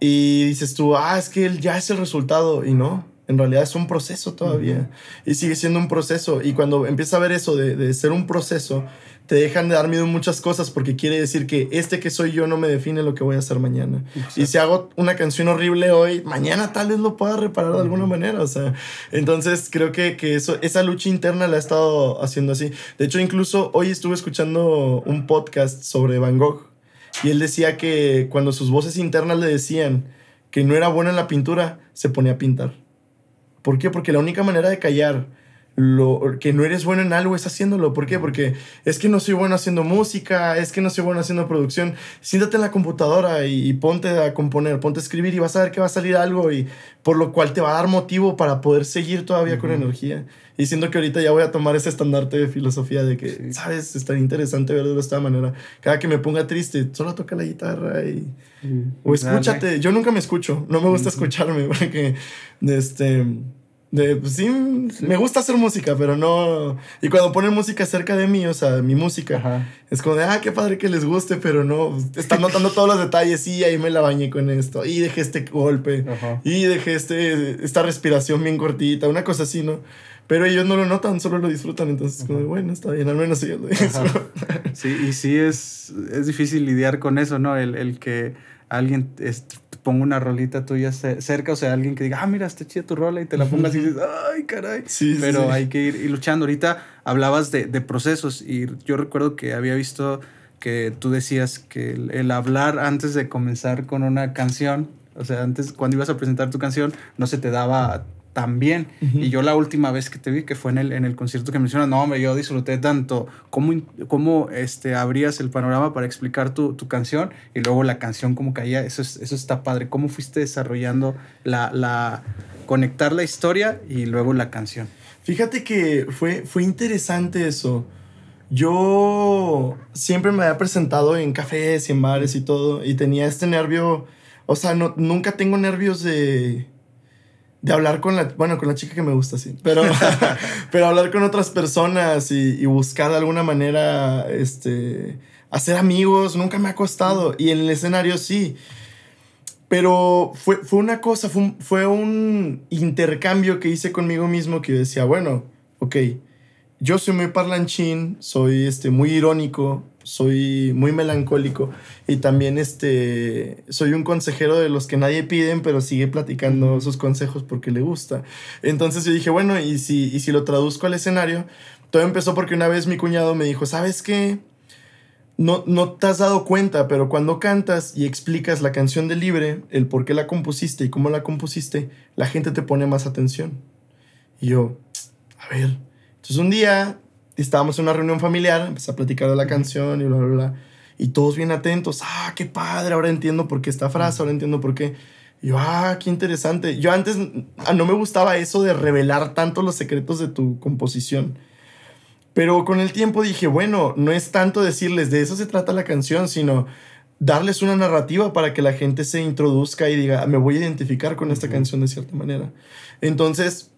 y dices tú, ah, es que ya es el resultado y no. En realidad es un proceso todavía. Y sigue siendo un proceso. Y cuando empiezas a ver eso de, de ser un proceso, te dejan de dar miedo en muchas cosas porque quiere decir que este que soy yo no me define lo que voy a hacer mañana. Y si hago una canción horrible hoy, mañana tal vez lo pueda reparar de alguna manera. O sea, entonces creo que, que eso, esa lucha interna la he estado haciendo así. De hecho, incluso hoy estuve escuchando un podcast sobre Van Gogh y él decía que cuando sus voces internas le decían que no era bueno en la pintura, se ponía a pintar. ¿Por qué? Porque la única manera de callar lo que no eres bueno en algo es haciéndolo. ¿Por qué? Porque es que no soy bueno haciendo música, es que no soy bueno haciendo producción. Siéntate en la computadora y, ponte a componer, ponte a escribir y vas a ver que va a salir algo y por lo cual te va a dar motivo para poder seguir todavía con energía. Y siento que ahorita ya voy a tomar ese estandarte de filosofía de que, ¿sabes? Estaría interesante verlo de esta manera. Cada que me ponga triste, solo toca la guitarra y... O escúchate. Yo nunca me escucho. No me gusta escucharme porque, este de, pues sí, me gusta hacer música, pero no. Y cuando ponen música cerca de mí, o sea, mi música, es como de, ah, qué padre que les guste, pero no. Están notando todos los detalles. Sí, ahí me la bañé con esto. Y dejé este golpe. Y dejé este, esta respiración bien cortita. Una cosa así, ¿no? Pero ellos no lo notan, solo lo disfrutan. Entonces, como bueno, está bien, al menos ellos lo Sí, y sí es, es difícil lidiar con eso, ¿no? El, el que alguien ponga una rolita tuya cerca, o sea, alguien que diga, ah, mira, está chida tu rola y te la pongas y dices, ay, caray. Sí, Pero hay que ir, luchando. Ahorita hablabas de, de, procesos y yo recuerdo que había visto que tú decías que el, hablar antes de comenzar con una canción, o sea, antes cuando ibas a presentar tu canción, no se te daba también. Y yo la última vez que te vi, que fue en el, en el concierto que mencionas, no, hombre, yo disfruté tanto cómo, cómo este, abrías el panorama para explicar tu, tu, canción y luego la canción cómo caía. Eso, eso está padre. ¿Cómo fuiste desarrollando la, la, conectar la historia y luego la canción? Fíjate que fue, fue interesante eso. Yo siempre me había presentado en cafés y en bares y todo y tenía este nervio, o sea, no, nunca tengo nervios de de hablar con la, bueno, con la chica que me gusta, sí, pero, pero hablar con otras personas y, buscar de alguna manera, este, hacer amigos, nunca me ha costado. Y en el escenario sí. Pero fue, fue una cosa, fue un, fue un intercambio que hice conmigo mismo que decía, bueno, ok, yo soy muy parlanchín, soy este, muy irónico, soy muy melancólico y también este, soy un consejero de los que nadie piden, pero sigue platicando sus consejos porque le gusta. Entonces yo dije, bueno, y si, y si lo traduzco al escenario, todo empezó porque una vez mi cuñado me dijo, ¿sabes qué? No, no te has dado cuenta, pero cuando cantas y explicas la canción de Libre, el por qué la compusiste y cómo la compusiste, la gente te pone más atención. Y yo, a ver. Entonces un día estábamos en una reunión familiar, empecé a platicar de la canción y bla, bla, bla. Y todos bien atentos. Ah, qué padre, ahora entiendo por qué esta frase, ahora entiendo por qué. Y yo, ah, qué interesante. Yo antes ah, no me gustaba eso de revelar tanto los secretos de tu composición. Pero con el tiempo dije, bueno, no es tanto decirles de eso se trata la canción, sino darles una narrativa para que la gente se introduzca y diga, me voy a identificar con esta canción de cierta manera. Entonces,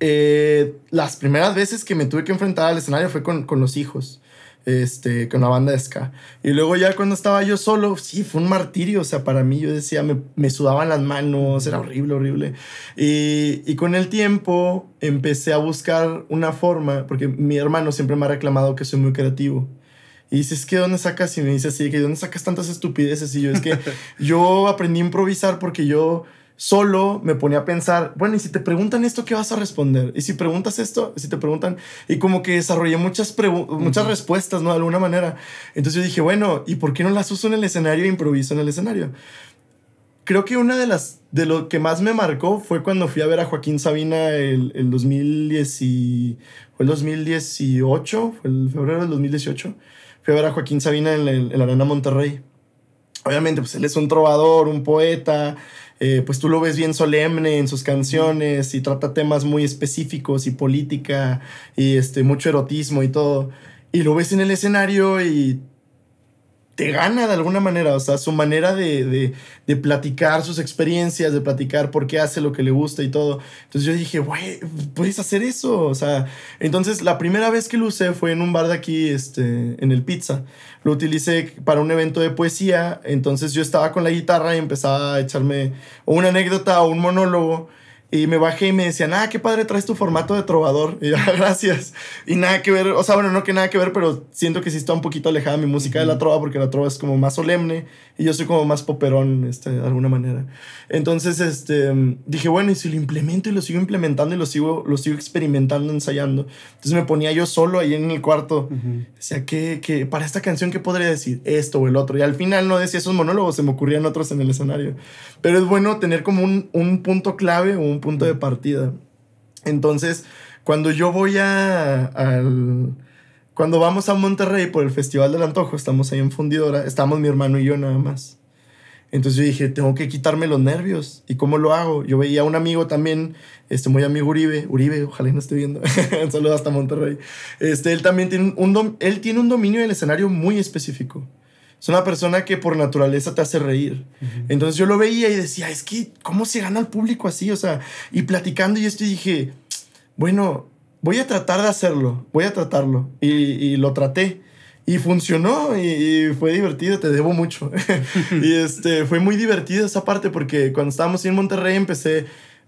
eh, las primeras veces que me tuve que enfrentar al escenario fue con, con los hijos este, con la banda de ska. Y luego ya cuando estaba yo solo, sí, fue un martirio, o sea, para mí yo decía, me, me sudaban las manos, era horrible, horrible. Y, y, con el tiempo empecé a buscar una forma, porque mi hermano siempre me ha reclamado que soy muy creativo. Y dices, ¿qué dónde sacas? Y me dice así, que ¿dónde sacas tantas estupideces? Y yo, es que yo aprendí a improvisar porque yo solo me ponía a pensar, bueno, y si te preguntan esto, ¿qué vas a responder? Y si preguntas esto, si te preguntan, y como que desarrollé muchas, muchas respuestas, ¿no? De alguna manera. Entonces yo dije, bueno, ¿y por qué no las uso en el escenario e improviso en el escenario? Creo que una de las, de lo que más me marcó fue cuando fui a ver a Joaquín Sabina el, el 2010 y, fue el 2018, fue el febrero del 2018. Fui a ver a Joaquín Sabina en, en la Arena Monterrey. Obviamente, pues él es un trovador, un poeta, eh, pues tú lo ves bien solemne en sus canciones y trata temas muy específicos y política y este, mucho erotismo y todo. Y lo ves en el escenario y te gana de alguna manera, o sea, su manera de, de, de, platicar sus experiencias, de platicar por qué hace lo que le gusta y todo. Entonces yo dije, güey, puedes hacer eso, o sea, entonces la primera vez que lo usé fue en un bar de aquí, este, en el Pizza. Lo utilicé para un evento de poesía, entonces yo estaba con la guitarra y empezaba a echarme una anécdota o un monólogo y me bajé y me decían, ah, qué padre traes tu formato de trovador. Y yo, ah, gracias. Y nada que ver, o sea, bueno, no que nada que ver, pero siento que sí está un poquito alejada mi música de la trova, porque la trova es como más solemne y yo soy como más poperón, este, de alguna manera. Entonces, este, dije, bueno, y si lo implemento y lo sigo implementando y lo sigo, lo sigo experimentando, ensayando. Entonces me ponía yo solo ahí en el cuarto. Decía, ¿qué, qué, para esta canción, ¿qué podría decir? Esto o el otro. Y al final no decía esos monólogos, se me ocurrían otros en el escenario. Pero es bueno tener como un, un punto clave o un punto de partida. Entonces, cuando yo voy a, al... Cuando vamos a Monterrey por el Festival del Antojo, estamos ahí en Fundidora, estamos mi hermano y yo nada más. Entonces yo dije, tengo que quitarme los nervios. ¿Y cómo lo hago? Yo veía a un amigo también, este muy amigo Uribe, Uribe, ojalá no esté viendo, un saludo hasta Monterrey. Este, él también tiene un, él tiene un dominio del escenario muy específico es una persona que por naturaleza te hace reír. Entonces yo lo veía y decía, es que, ¿cómo se gana el público así? O sea, y platicando y esto dije, bueno, voy a tratar de hacerlo, voy a tratarlo. Y, lo traté. Y funcionó y, fue divertido, te debo mucho. y este, fue muy divertido esa parte porque cuando estábamos en Monterrey empecé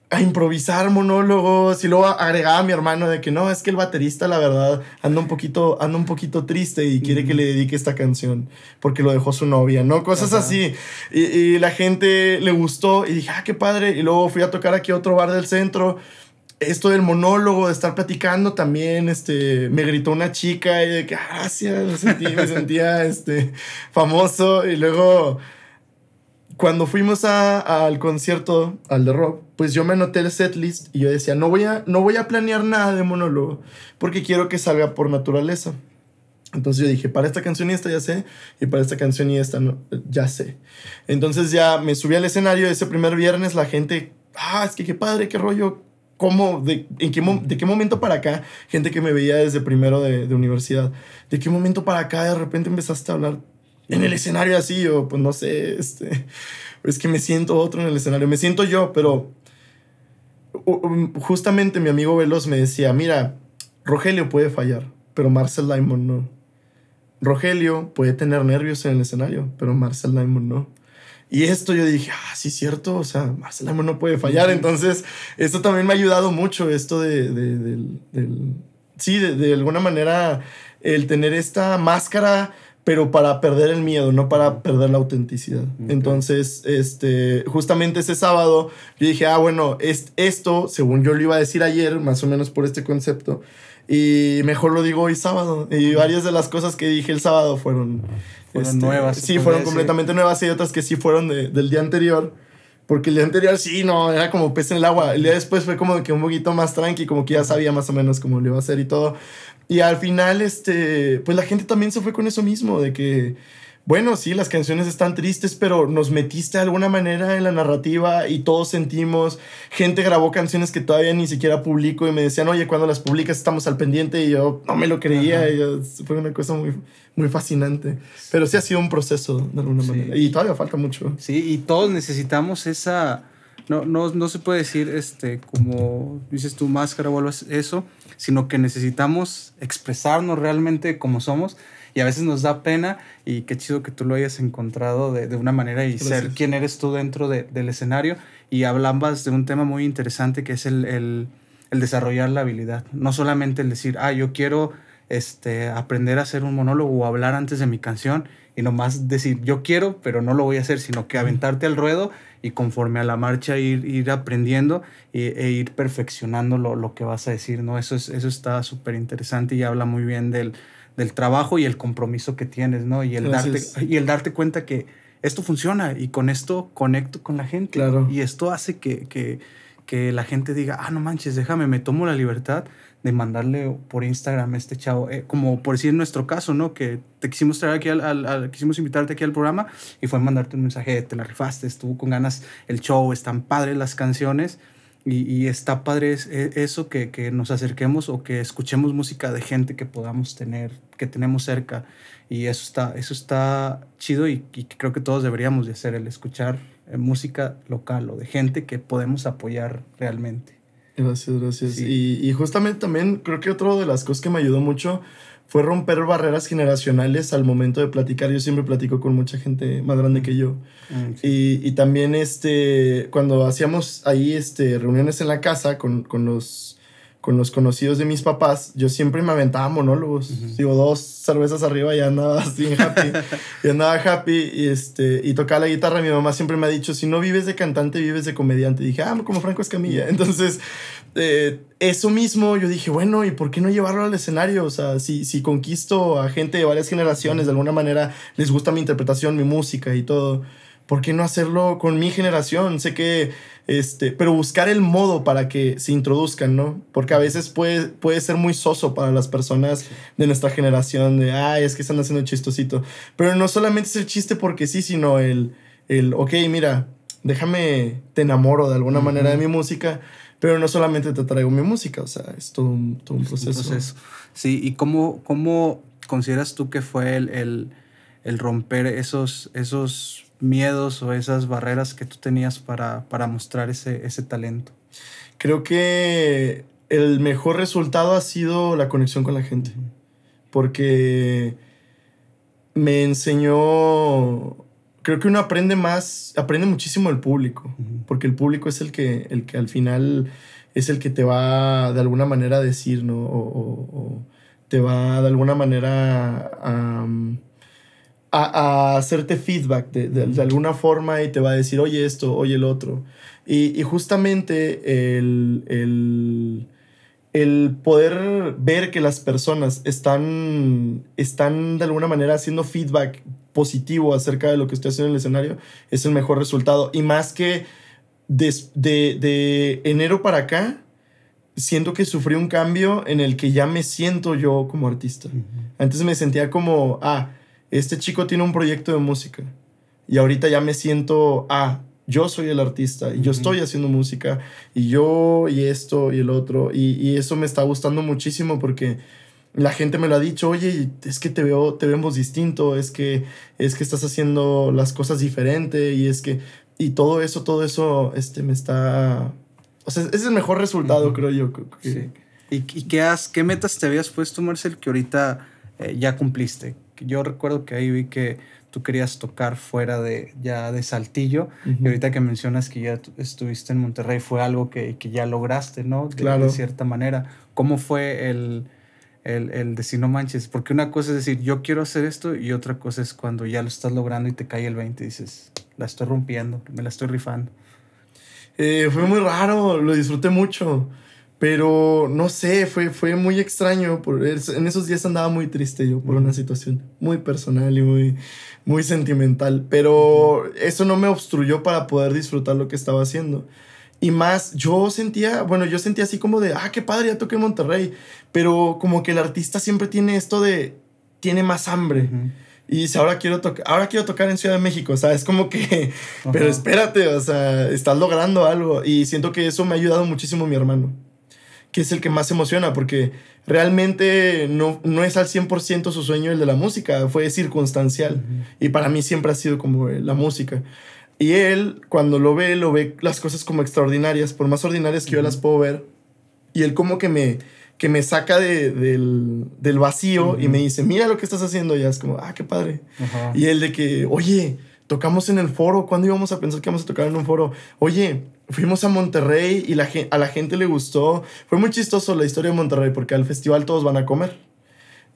a improvisar monólogos y luego agregaba a mi hermano de que no, es que el baterista la verdad anda un poquito, anda un poquito triste y quiere que le dedique esta canción porque lo dejó su novia, ¿no? Cosas así. Y, y, la gente le gustó y dije, ah, qué padre. Y luego fui a tocar aquí a otro bar del centro. Esto del monólogo, de estar platicando también, este, me gritó una chica y de que, ah, gracias, me sentía, me sentía, este, famoso. Y luego cuando fuimos al concierto, al de rock, pues yo me anoté el setlist y yo decía, no voy, a, no voy a planear nada de monólogo porque quiero que salga por naturaleza. Entonces yo dije, para esta canción y esta ya sé, y para esta canción y esta no, ya sé. Entonces ya me subí al escenario ese primer viernes, la gente, ah, es que qué padre, qué rollo, ¿cómo, de, en qué, de qué momento para acá, gente que me veía desde primero de, de universidad, de qué momento para acá de repente empezaste a hablar en el escenario así, o pues no sé, este, es que me siento otro en el escenario, me siento yo, pero justamente mi amigo Veloz me decía, mira, Rogelio puede fallar, pero Marcel Diamond no. Rogelio puede tener nervios en el escenario, pero Marcel Diamond no. Y esto yo dije, ah, sí, cierto, o sea, Marcel Diamond no puede fallar. Entonces, esto también me ha ayudado mucho, esto de, del, sí, de, alguna manera, el tener esta máscara pero para perder el miedo, no para perder la autenticidad. Entonces, este, justamente ese sábado, yo dije, ah, bueno, es, esto, según yo lo iba a decir ayer, más o menos por este concepto, y mejor lo digo hoy sábado. Y varias de las cosas que dije el sábado fueron... Fueron este, nuevas. Sí, fueron completamente nuevas y otras que sí fueron del día anterior. Porque el día anterior sí, no, era como pez en el agua. El día después fue como que un poquito más tranqui, como que ya sabía más o menos cómo lo iba a hacer y todo. Y al final, este, pues la gente también se fue con eso mismo, de que, bueno, sí, las canciones están tristes, pero nos metiste de alguna manera en la narrativa y todos sentimos. Gente grabó canciones que todavía ni siquiera publico y me decían, oye, cuando las publicas estamos al pendiente y yo no me lo creía. Y fue una cosa muy, muy fascinante. Pero sí ha sido un proceso de alguna manera. Y todavía falta mucho. Sí, y todos necesitamos esa no, no, no se puede decir, este, como dices tu máscara o algo eso, sino que necesitamos expresarnos realmente como somos y a veces nos da pena y qué chido que tú lo hayas encontrado de, de una manera y ser quien eres tú dentro de, del escenario y hablabas de un tema muy interesante que es el, el, el, desarrollar la habilidad, no solamente el decir, ah, yo quiero este, aprender a hacer un monólogo o hablar antes de mi canción y nomás decir, yo quiero, pero no lo voy a hacer, sino que aventarte al ruedo y conforme a la marcha ir, ir aprendiendo e, ir perfeccionando lo, lo, que vas a decir, ¿no? Eso, es, eso está súper interesante y habla muy bien del, del, trabajo y el compromiso que tienes, ¿no? Y el, darte, y el darte cuenta que esto funciona y con esto conecto con la gente. Claro. Y esto hace que, que, que la gente diga, ah, no manches, déjame, me tomo la libertad de mandarle por Instagram este chavo, eh, como por decir en nuestro caso, ¿no? Que te quisimos traer aquí al, quisimos invitarte aquí al programa y fue mandarte un mensaje, te la rifaste, estuvo con ganas el show, están padres las canciones y, está padre e, eso que, que, nos acerquemos o que escuchemos música de gente que podamos tener, que tenemos cerca y eso está, eso está chido y, y creo que todos deberíamos de hacer, el escuchar música local o de gente que podemos apoyar realmente. Gracias, gracias. Y, y, justamente también creo que otra de las cosas que me ayudó mucho fue romper barreras generacionales al momento de platicar. Yo siempre platico con mucha gente más grande que yo. Mm, y, y, también este, cuando hacíamos ahí este, reuniones en la casa con, con los con los conocidos de mis papás, yo siempre me aventaba monólogos. Digo, dos cervezas arriba y andaba así happy. y andaba happy y, este, y tocaba la guitarra. Mi mamá siempre me ha dicho, si no vives de cantante, vives de comediante. Y dije, ah, como Franco Escamilla. Entonces, eh, eso mismo, yo dije, bueno, ¿y por qué no llevarlo al escenario? O sea, si, si conquisto a gente de varias generaciones, de alguna manera les gusta mi interpretación, mi música y todo ¿por qué no hacerlo con mi generación? Sé que, este, pero buscar el modo para que se introduzcan, ¿no? Porque a veces puede, puede ser muy soso para las personas de nuestra generación, de, ay, es que están haciendo chistosito. Pero no solamente es el chiste porque sí, sino el, el ok, mira, déjame, te enamoro de alguna manera de mi música, pero no solamente te traigo mi música, o sea, es todo un, todo un proceso. Sí, ¿y cómo, cómo consideras tú que fue el, el, el romper esos, esos miedos o esas barreras que tú tenías para, para mostrar ese, ese talento? Creo que el mejor resultado ha sido la conexión con la gente. Porque me enseñó. Creo que uno aprende más, aprende muchísimo del público. Porque el público es el que, el que al final es el que te va de alguna manera a decir, ¿no? O, te va de alguna manera a a, hacerte feedback de, de, alguna forma y te va a decir, oye esto, oye el otro. Y, y justamente el, el, el, poder ver que las personas están, están de alguna manera haciendo feedback positivo acerca de lo que estoy haciendo en el escenario es el mejor resultado. Y más que de, de, de enero para acá, siento que sufrí un cambio en el que ya me siento yo como artista. Antes me sentía como, ah, este chico tiene un proyecto de música y ahorita ya me siento, ah, yo soy el artista y yo estoy haciendo música y yo y esto y el otro y, eso me está gustando muchísimo porque la gente me lo ha dicho, oye, es que te veo, te vemos distinto, es que, es que estás haciendo las cosas diferente y es que, y todo eso, todo eso, este, me está, o sea, es el mejor resultado, creo yo. Sí. ¿Y, qué, has, qué metas te habías puesto, Marcel, que ahorita eh, ya cumpliste? Yo recuerdo que ahí vi que tú querías tocar fuera de ya de Saltillo y ahorita que mencionas que ya estuviste en Monterrey fue algo que, que ya lograste, ¿no? De, claro. de cierta manera. ¿Cómo fue el, el, el decir no manches, porque una cosa es decir yo quiero hacer esto y otra cosa es cuando ya lo estás logrando y te cae el 20 y dices, la estoy rompiendo, me la estoy rifando. Eh, fue muy raro, lo disfruté mucho. Pero no sé, fue, fue muy extraño. Por, en esos días andaba muy triste yo por una situación muy personal y muy, muy sentimental. Pero eso no me obstruyó para poder disfrutar lo que estaba haciendo. Y más, yo sentía, bueno, yo sentía así como de, ah, qué padre, ya toqué en Monterrey. Pero como que el artista siempre tiene esto de, tiene más hambre. Y dice, ahora quiero, ahora quiero tocar en Ciudad de México. O sea, es como que, pero espérate, o sea, estás logrando algo. Y siento que eso me ha ayudado muchísimo mi hermano que es el que más emociona, porque realmente no, no es al 100% su sueño el de la música, fue circunstancial. Y para mí siempre ha sido como la música. Y él, cuando lo ve, lo ve las cosas como extraordinarias, por más ordinarias que yo las puedo ver. Y él como que me, que me saca de, del, del, vacío y me dice, mira lo que estás haciendo. Y ya es como, ah, qué padre. Y él de que, oye, tocamos en el foro. ¿Cuándo íbamos a pensar que íbamos a tocar en un foro? Oye, fuimos a Monterrey y la, a la gente le gustó. Fue muy chistoso la historia de Monterrey porque al festival todos van a comer.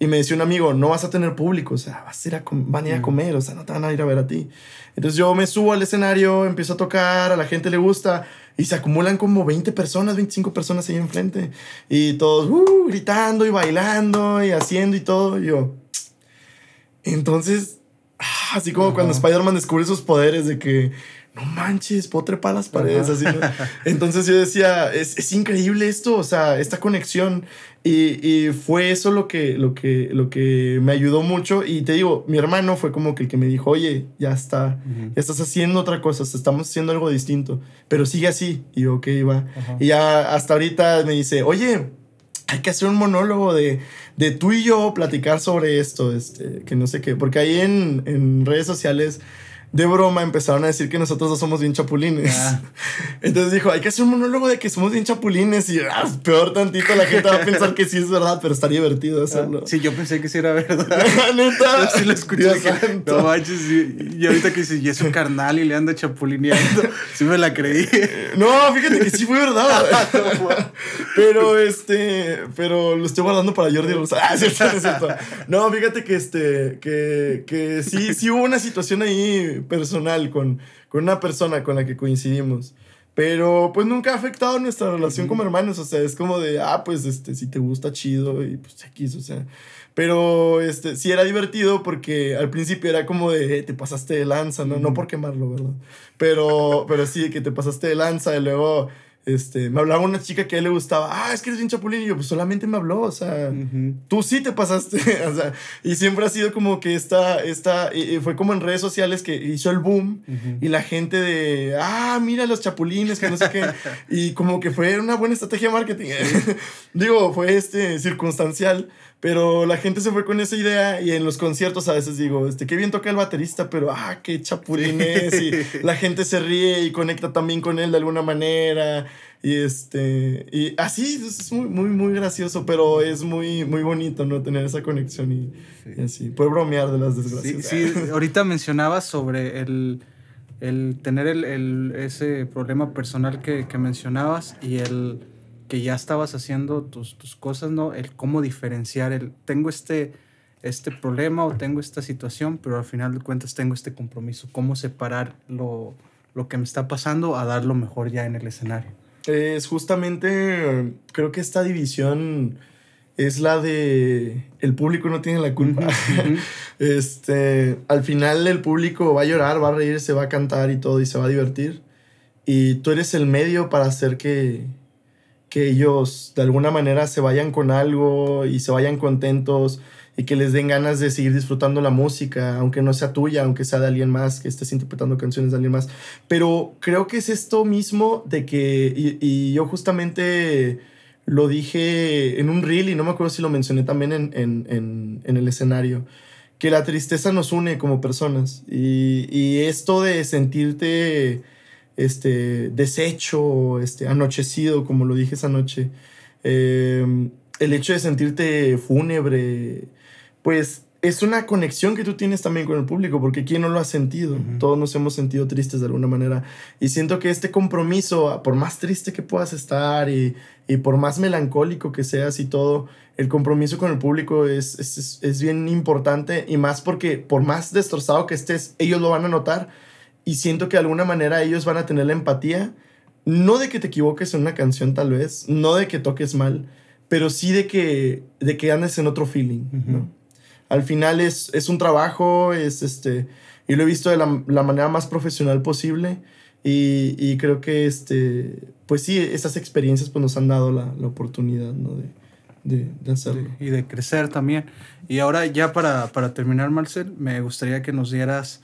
Y me decía un amigo, no vas a tener público, o sea, vas a ir a van a ir a mm. comer, o sea, no te van a ir a ver a ti. Entonces yo me subo al escenario, empiezo a tocar, a la gente le gusta y se acumulan como 20 personas, 25 personas ahí enfrente. Y todos uh, gritando y bailando y haciendo y todo. Y yo, entonces, ah, así como cuando Spider-Man descubre sus poderes de que no manches, puedo trepar las paredes. Así, Entonces yo decía, es, es, increíble esto, o sea, esta conexión. Y, y, fue eso lo que, lo, que, lo que me ayudó mucho. Y te digo, mi hermano fue como que el que me dijo, oye, ya está, ya estás haciendo otra cosa, estamos haciendo algo distinto, pero sigue así. Y yo, ok, va. Y ya hasta ahorita me dice, oye, hay que hacer un monólogo de, de tú y yo platicar sobre esto, este, que no sé qué, porque ahí en, en redes sociales de broma empezaron a decir que nosotros dos somos bien chapulines. Ah. Entonces dijo, hay que hacer un monólogo de que somos bien chapulines y ah, peor tantito la gente va a pensar que sí es verdad, pero estaría divertido hacerlo. sí, yo pensé que sí era verdad. Neta. Yo sí lo escuché. no manches, y, ahorita que dice, y es un carnal y le anda chapulineando, sí me la creí. No, fíjate que sí fue verdad. pero este, pero lo estoy guardando para Jordi Ah, cierto, cierto. No, fíjate que este, que, que sí, sí hubo una situación ahí personal con, con una persona con la que coincidimos. Pero pues nunca ha afectado nuestra relación como hermanos. O sea, es como de, ah, pues este, si te gusta chido y pues X, o sea. Pero este, sí era divertido porque al principio era como de, eh, te pasaste de lanza, ¿no? No por quemarlo, ¿verdad? Pero, pero sí, que te pasaste de lanza y luego este, me hablaba una chica que a él le gustaba, ah, es que eres bien chapulín, y yo, pues solamente me habló, o sea, tú sí te pasaste, o sea, y siempre ha sido como que esta, esta, y fue como en redes sociales que hizo el boom, y la gente de, ah, mira los chapulines, que no sé qué, y como que fue una buena estrategia de marketing, digo, fue este, circunstancial, pero la gente se fue con esa idea y en los conciertos a veces digo, este, qué bien toca el baterista, pero ah, qué chapulín es. Y la gente se ríe y conecta también con él de alguna manera. Y este, y así es muy, muy, muy gracioso, pero es muy, muy bonito, ¿no? Tener esa conexión y, así. Poder bromear de las desgracias. Sí, ahorita mencionabas sobre el, el tener el, el, ese problema personal que, que mencionabas y el que ya estabas haciendo tus, tus cosas, ¿no? El cómo diferenciar el, tengo este, este problema o tengo esta situación, pero al final de cuentas tengo este compromiso, cómo separar lo, lo que me está pasando a dar lo mejor ya en el escenario. Es justamente, creo que esta división es la de el público no tiene la culpa. este, al final el público va a llorar, va a reír, se va a cantar y todo y se va a divertir. Y tú eres el medio para hacer que, que ellos de alguna manera se vayan con algo y se vayan contentos y que les den ganas de seguir disfrutando la música, aunque no sea tuya, aunque sea de alguien más, que estés interpretando canciones de alguien más. Pero creo que es esto mismo de que, y, yo justamente lo dije en un reel y no me acuerdo si lo mencioné también en, en, en, el escenario, que la tristeza nos une como personas y, y esto de sentirte este, deshecho, este, anochecido, como lo dije esa noche. Em, el hecho de sentirte fúnebre, pues es una conexión que tú tienes también con el público, porque ¿quién no lo ha sentido? Todos nos hemos sentido tristes de alguna manera. Y siento que este compromiso, por más triste que puedas estar y, y por más melancólico que seas y todo, el compromiso con el público es, es, es, bien importante y más porque por más destrozado que estés, ellos lo van a notar y siento que de alguna manera ellos van a tener la empatía, no de que te equivoques en una canción tal vez, no de que toques mal, pero sí de que, de que andes en otro feeling, ¿no? al final es, es un trabajo, es este, y lo he visto de la, la manera más profesional posible. Y, y, creo que, este, pues sí, esas experiencias pues, nos han dado la, la oportunidad ¿no? de, de, de, hacerlo. Y de crecer también. Y ahora ya para, para terminar, Marcel, me gustaría que nos dieras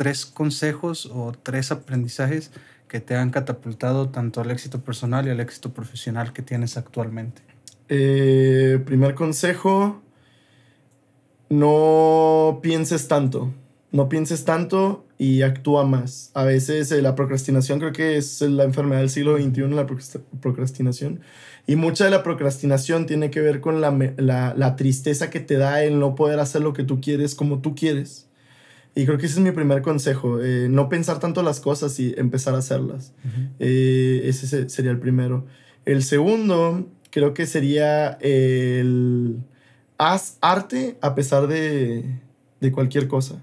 tres consejos o tres aprendizajes que te han catapultado tanto al éxito personal y al éxito profesional que tienes actualmente. Eh, primer consejo, no pienses tanto. No pienses tanto y actúa más. A veces eh, la procrastinación creo que es la enfermedad del siglo XXI, la procrastinación. Y mucha de la procrastinación tiene que ver con la, la, la, tristeza que te da el no poder hacer lo que tú quieres como tú quieres. Y creo que ese es mi primer consejo, eh, no pensar tanto las cosas y empezar a hacerlas. Uh -huh. eh, ese sería el primero. El segundo creo que sería el haz arte a pesar de, de cualquier cosa.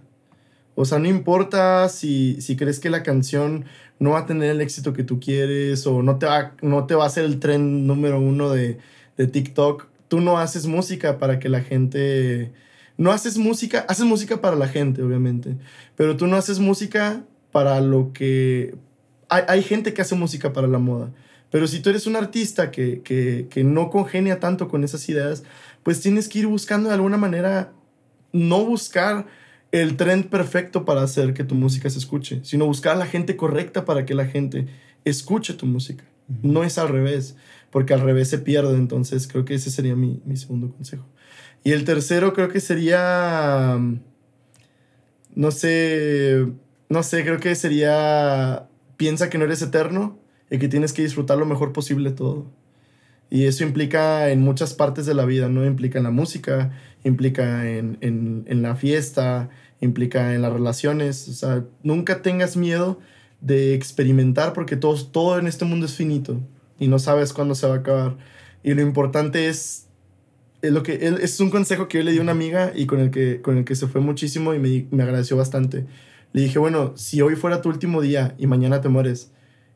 O sea, no importa si, si, crees que la canción no va a tener el éxito que tú quieres o no te va, no te va a ser el tren número uno de, de TikTok. Tú no haces música para que la gente... No haces música, haces música para la gente, obviamente, pero tú no haces música para lo que... Hay, hay gente que hace música para la moda, pero si tú eres un artista que, que, que no congenia tanto con esas ideas, pues tienes que ir buscando de alguna manera, no buscar el trend perfecto para hacer que tu música se escuche, sino buscar a la gente correcta para que la gente escuche tu música. No es al revés, porque al revés se pierde, entonces creo que ese sería mi, mi segundo consejo. Y el tercero creo que sería, no sé, no sé, creo que sería, piensa que no eres eterno y que tienes que disfrutar lo mejor posible todo. Y eso implica en muchas partes de la vida, ¿no? Implica en la música, implica en, en, en, la fiesta, implica en las relaciones. O sea, nunca tengas miedo de experimentar porque todo, todo en este mundo es finito y no sabes cuándo se va a acabar. Y lo importante es, es lo que es un consejo que yo le di a una amiga y con el que, con el que se fue muchísimo y me, me agradeció bastante. Le dije, bueno, si hoy fuera tu último día y mañana te mueres,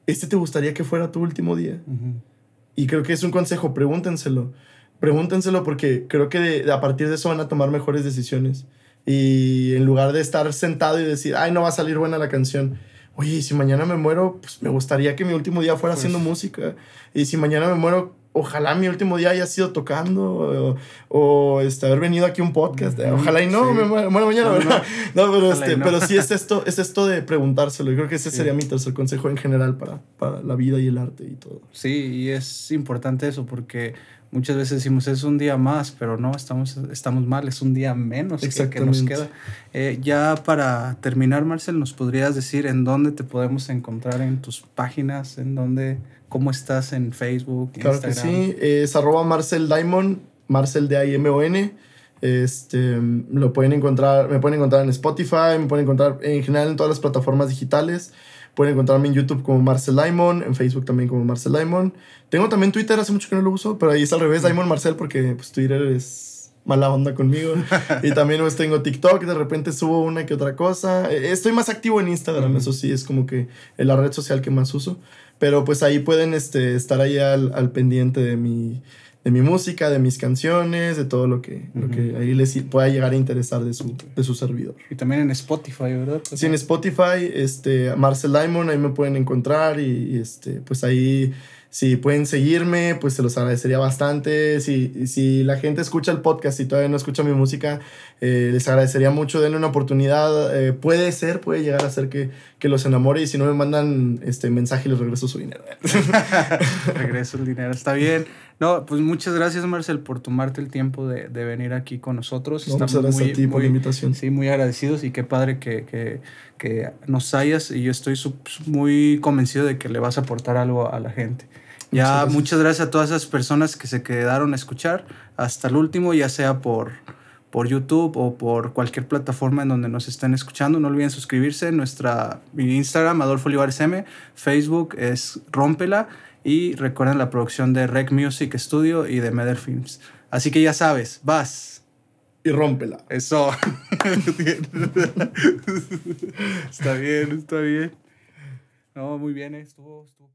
¿este te gustaría que fuera tu último día? Uh -huh. Y creo que es un consejo, pregúntenselo. Pregúntenselo porque creo que de, a partir de eso van a tomar mejores decisiones. Y en lugar de estar sentado y decir, ay, no va a salir buena la canción. Oye, si mañana me muero, pues me gustaría que mi último día fuera pues. haciendo música. Y si mañana me muero, ojalá mi último día haya sido tocando o, o este, haber venido aquí a un podcast. -hmm. Ojalá y no, sí. me muero, mañana, no, ¿verdad? No, no pero, este, no. pero sí es esto, es esto de preguntárselo. Yo creo que ese sí. sería mi tercer consejo en general para, para la vida y el arte y todo. Sí, y es importante eso porque muchas veces decimos es un día más, pero no, estamos, estamos mal, es un día menos que, que nos queda. Eh, ya para terminar, Marcel, ¿nos podrías decir en dónde te podemos encontrar en tus páginas, en dónde, cómo estás en Facebook, claro Instagram? que sí, es arroba Marcel Diamond, Marcel de I M O N. Este, lo pueden encontrar, me pueden encontrar en Spotify, me pueden encontrar en general en todas las plataformas digitales. Pueden encontrarme en YouTube como Marcel Diamond, en Facebook también como Marcel Diamond. Tengo también Twitter, hace mucho que no lo uso, pero ahí es al revés, Diamond Marcel, porque pues, Twitter es mala onda conmigo. y también pues, tengo TikTok, de repente subo una que otra cosa. Eh, estoy más activo en Instagram, eso sí, es como que la red social que más uso. Pero pues ahí pueden este, estar ahí al, al pendiente de mi, de mi música, de mis canciones, de todo lo que, uh -huh. lo que ahí les pueda llegar a interesar de su, de su servidor. Y también en Spotify, ¿verdad? Sí, en Spotify, este, Marcel Diamond, ahí me pueden encontrar y, y este, pues ahí si pueden seguirme, pues se los agradecería bastante. Si, si la gente escucha el podcast y todavía no escucha mi música, eh, les agradecería mucho. Denle una oportunidad. Eh, puede ser, puede llegar a ser que, que los enamore. Y si no me mandan este mensaje, les regreso su dinero. regreso el dinero, está bien. No, pues muchas gracias, Marcel, por tomarte el tiempo de, de venir aquí con nosotros. No, Estamos gracias muy, a ti por muy, la invitación. Sí, muy agradecidos y qué padre que, que, que nos hayas. Y yo estoy muy convencido de que le vas a aportar algo a la gente. Ya, muchas gracias. muchas gracias a todas esas personas que se quedaron a escuchar hasta el último, ya sea por, por YouTube o por cualquier plataforma en donde nos estén escuchando. No olviden suscribirse nuestra Instagram, Adolfo Olivares M, Facebook es Rómpela y recuerden la producción de Rec Music Studio y de Meder Films. Así que ya sabes, vas. Y rómpela. Eso. está bien, está bien. No, muy bien, eh, estuvo, estuvo